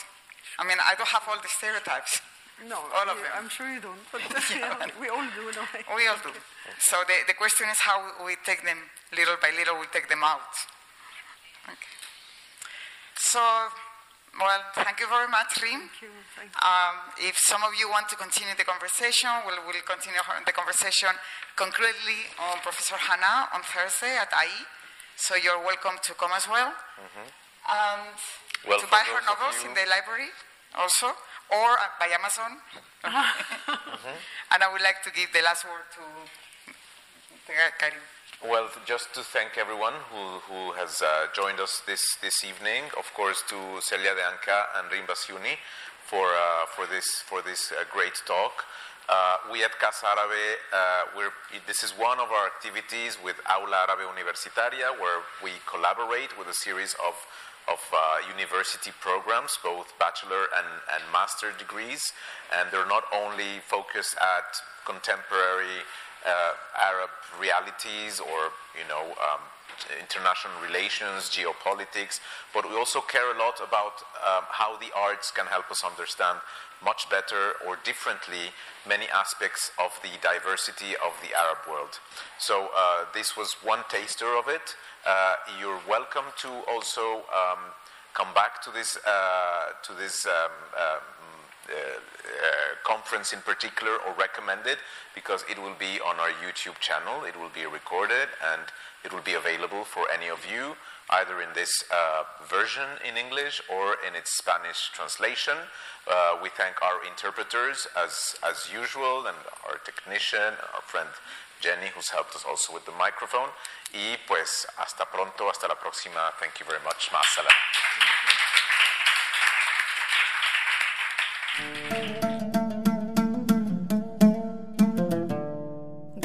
I mean, I don't have all the stereotypes. No, all of you- them. I'm sure you don't, but yeah, we all do in a way. We all do. So the, the question is how we take them little by little, we take them out. Okay. So, well, thank you very much, Reem. Thank you. Thank you. Um, if some of you want to continue the conversation, we'll, we'll continue the conversation concretely on Professor Hanaa on Thursday at IE. So you're welcome to come as well. And Well, to buy her novels in the library also, or uh, by Amazon. And I would like to give the last word to Karim. Well, just to thank everyone who, who has uh, joined us this, this evening. Of course, to Celia de Anca and Reem Bassiouney for, uh, for this, for this uh, great talk. Uh, we at Casa Árabe, uh, this is one of our activities with Aula Árabe Universitaria, where we collaborate with a series of, of uh, university programs, both bachelor and, and master degrees. And they're not only focused at contemporary uh, Arab realities or you know um, international relations, geopolitics, but we also care a lot about um, how the arts can help us understand much better or differently many aspects of the diversity of the Arab world. So uh, this was one taster of it. Uh, you're welcome to also um, come back to this uh, to this. Um, um, uh, uh, conference in particular or recommended because it will be on our YouTube channel. It will be recorded and it will be available for any of you either in this uh, version in English or in its Spanish translation. Uh, we thank our interpreters as, as usual and our technician our friend Jenny who's helped us also with the microphone. Y pues hasta pronto, hasta la próxima. Thank you very much. Más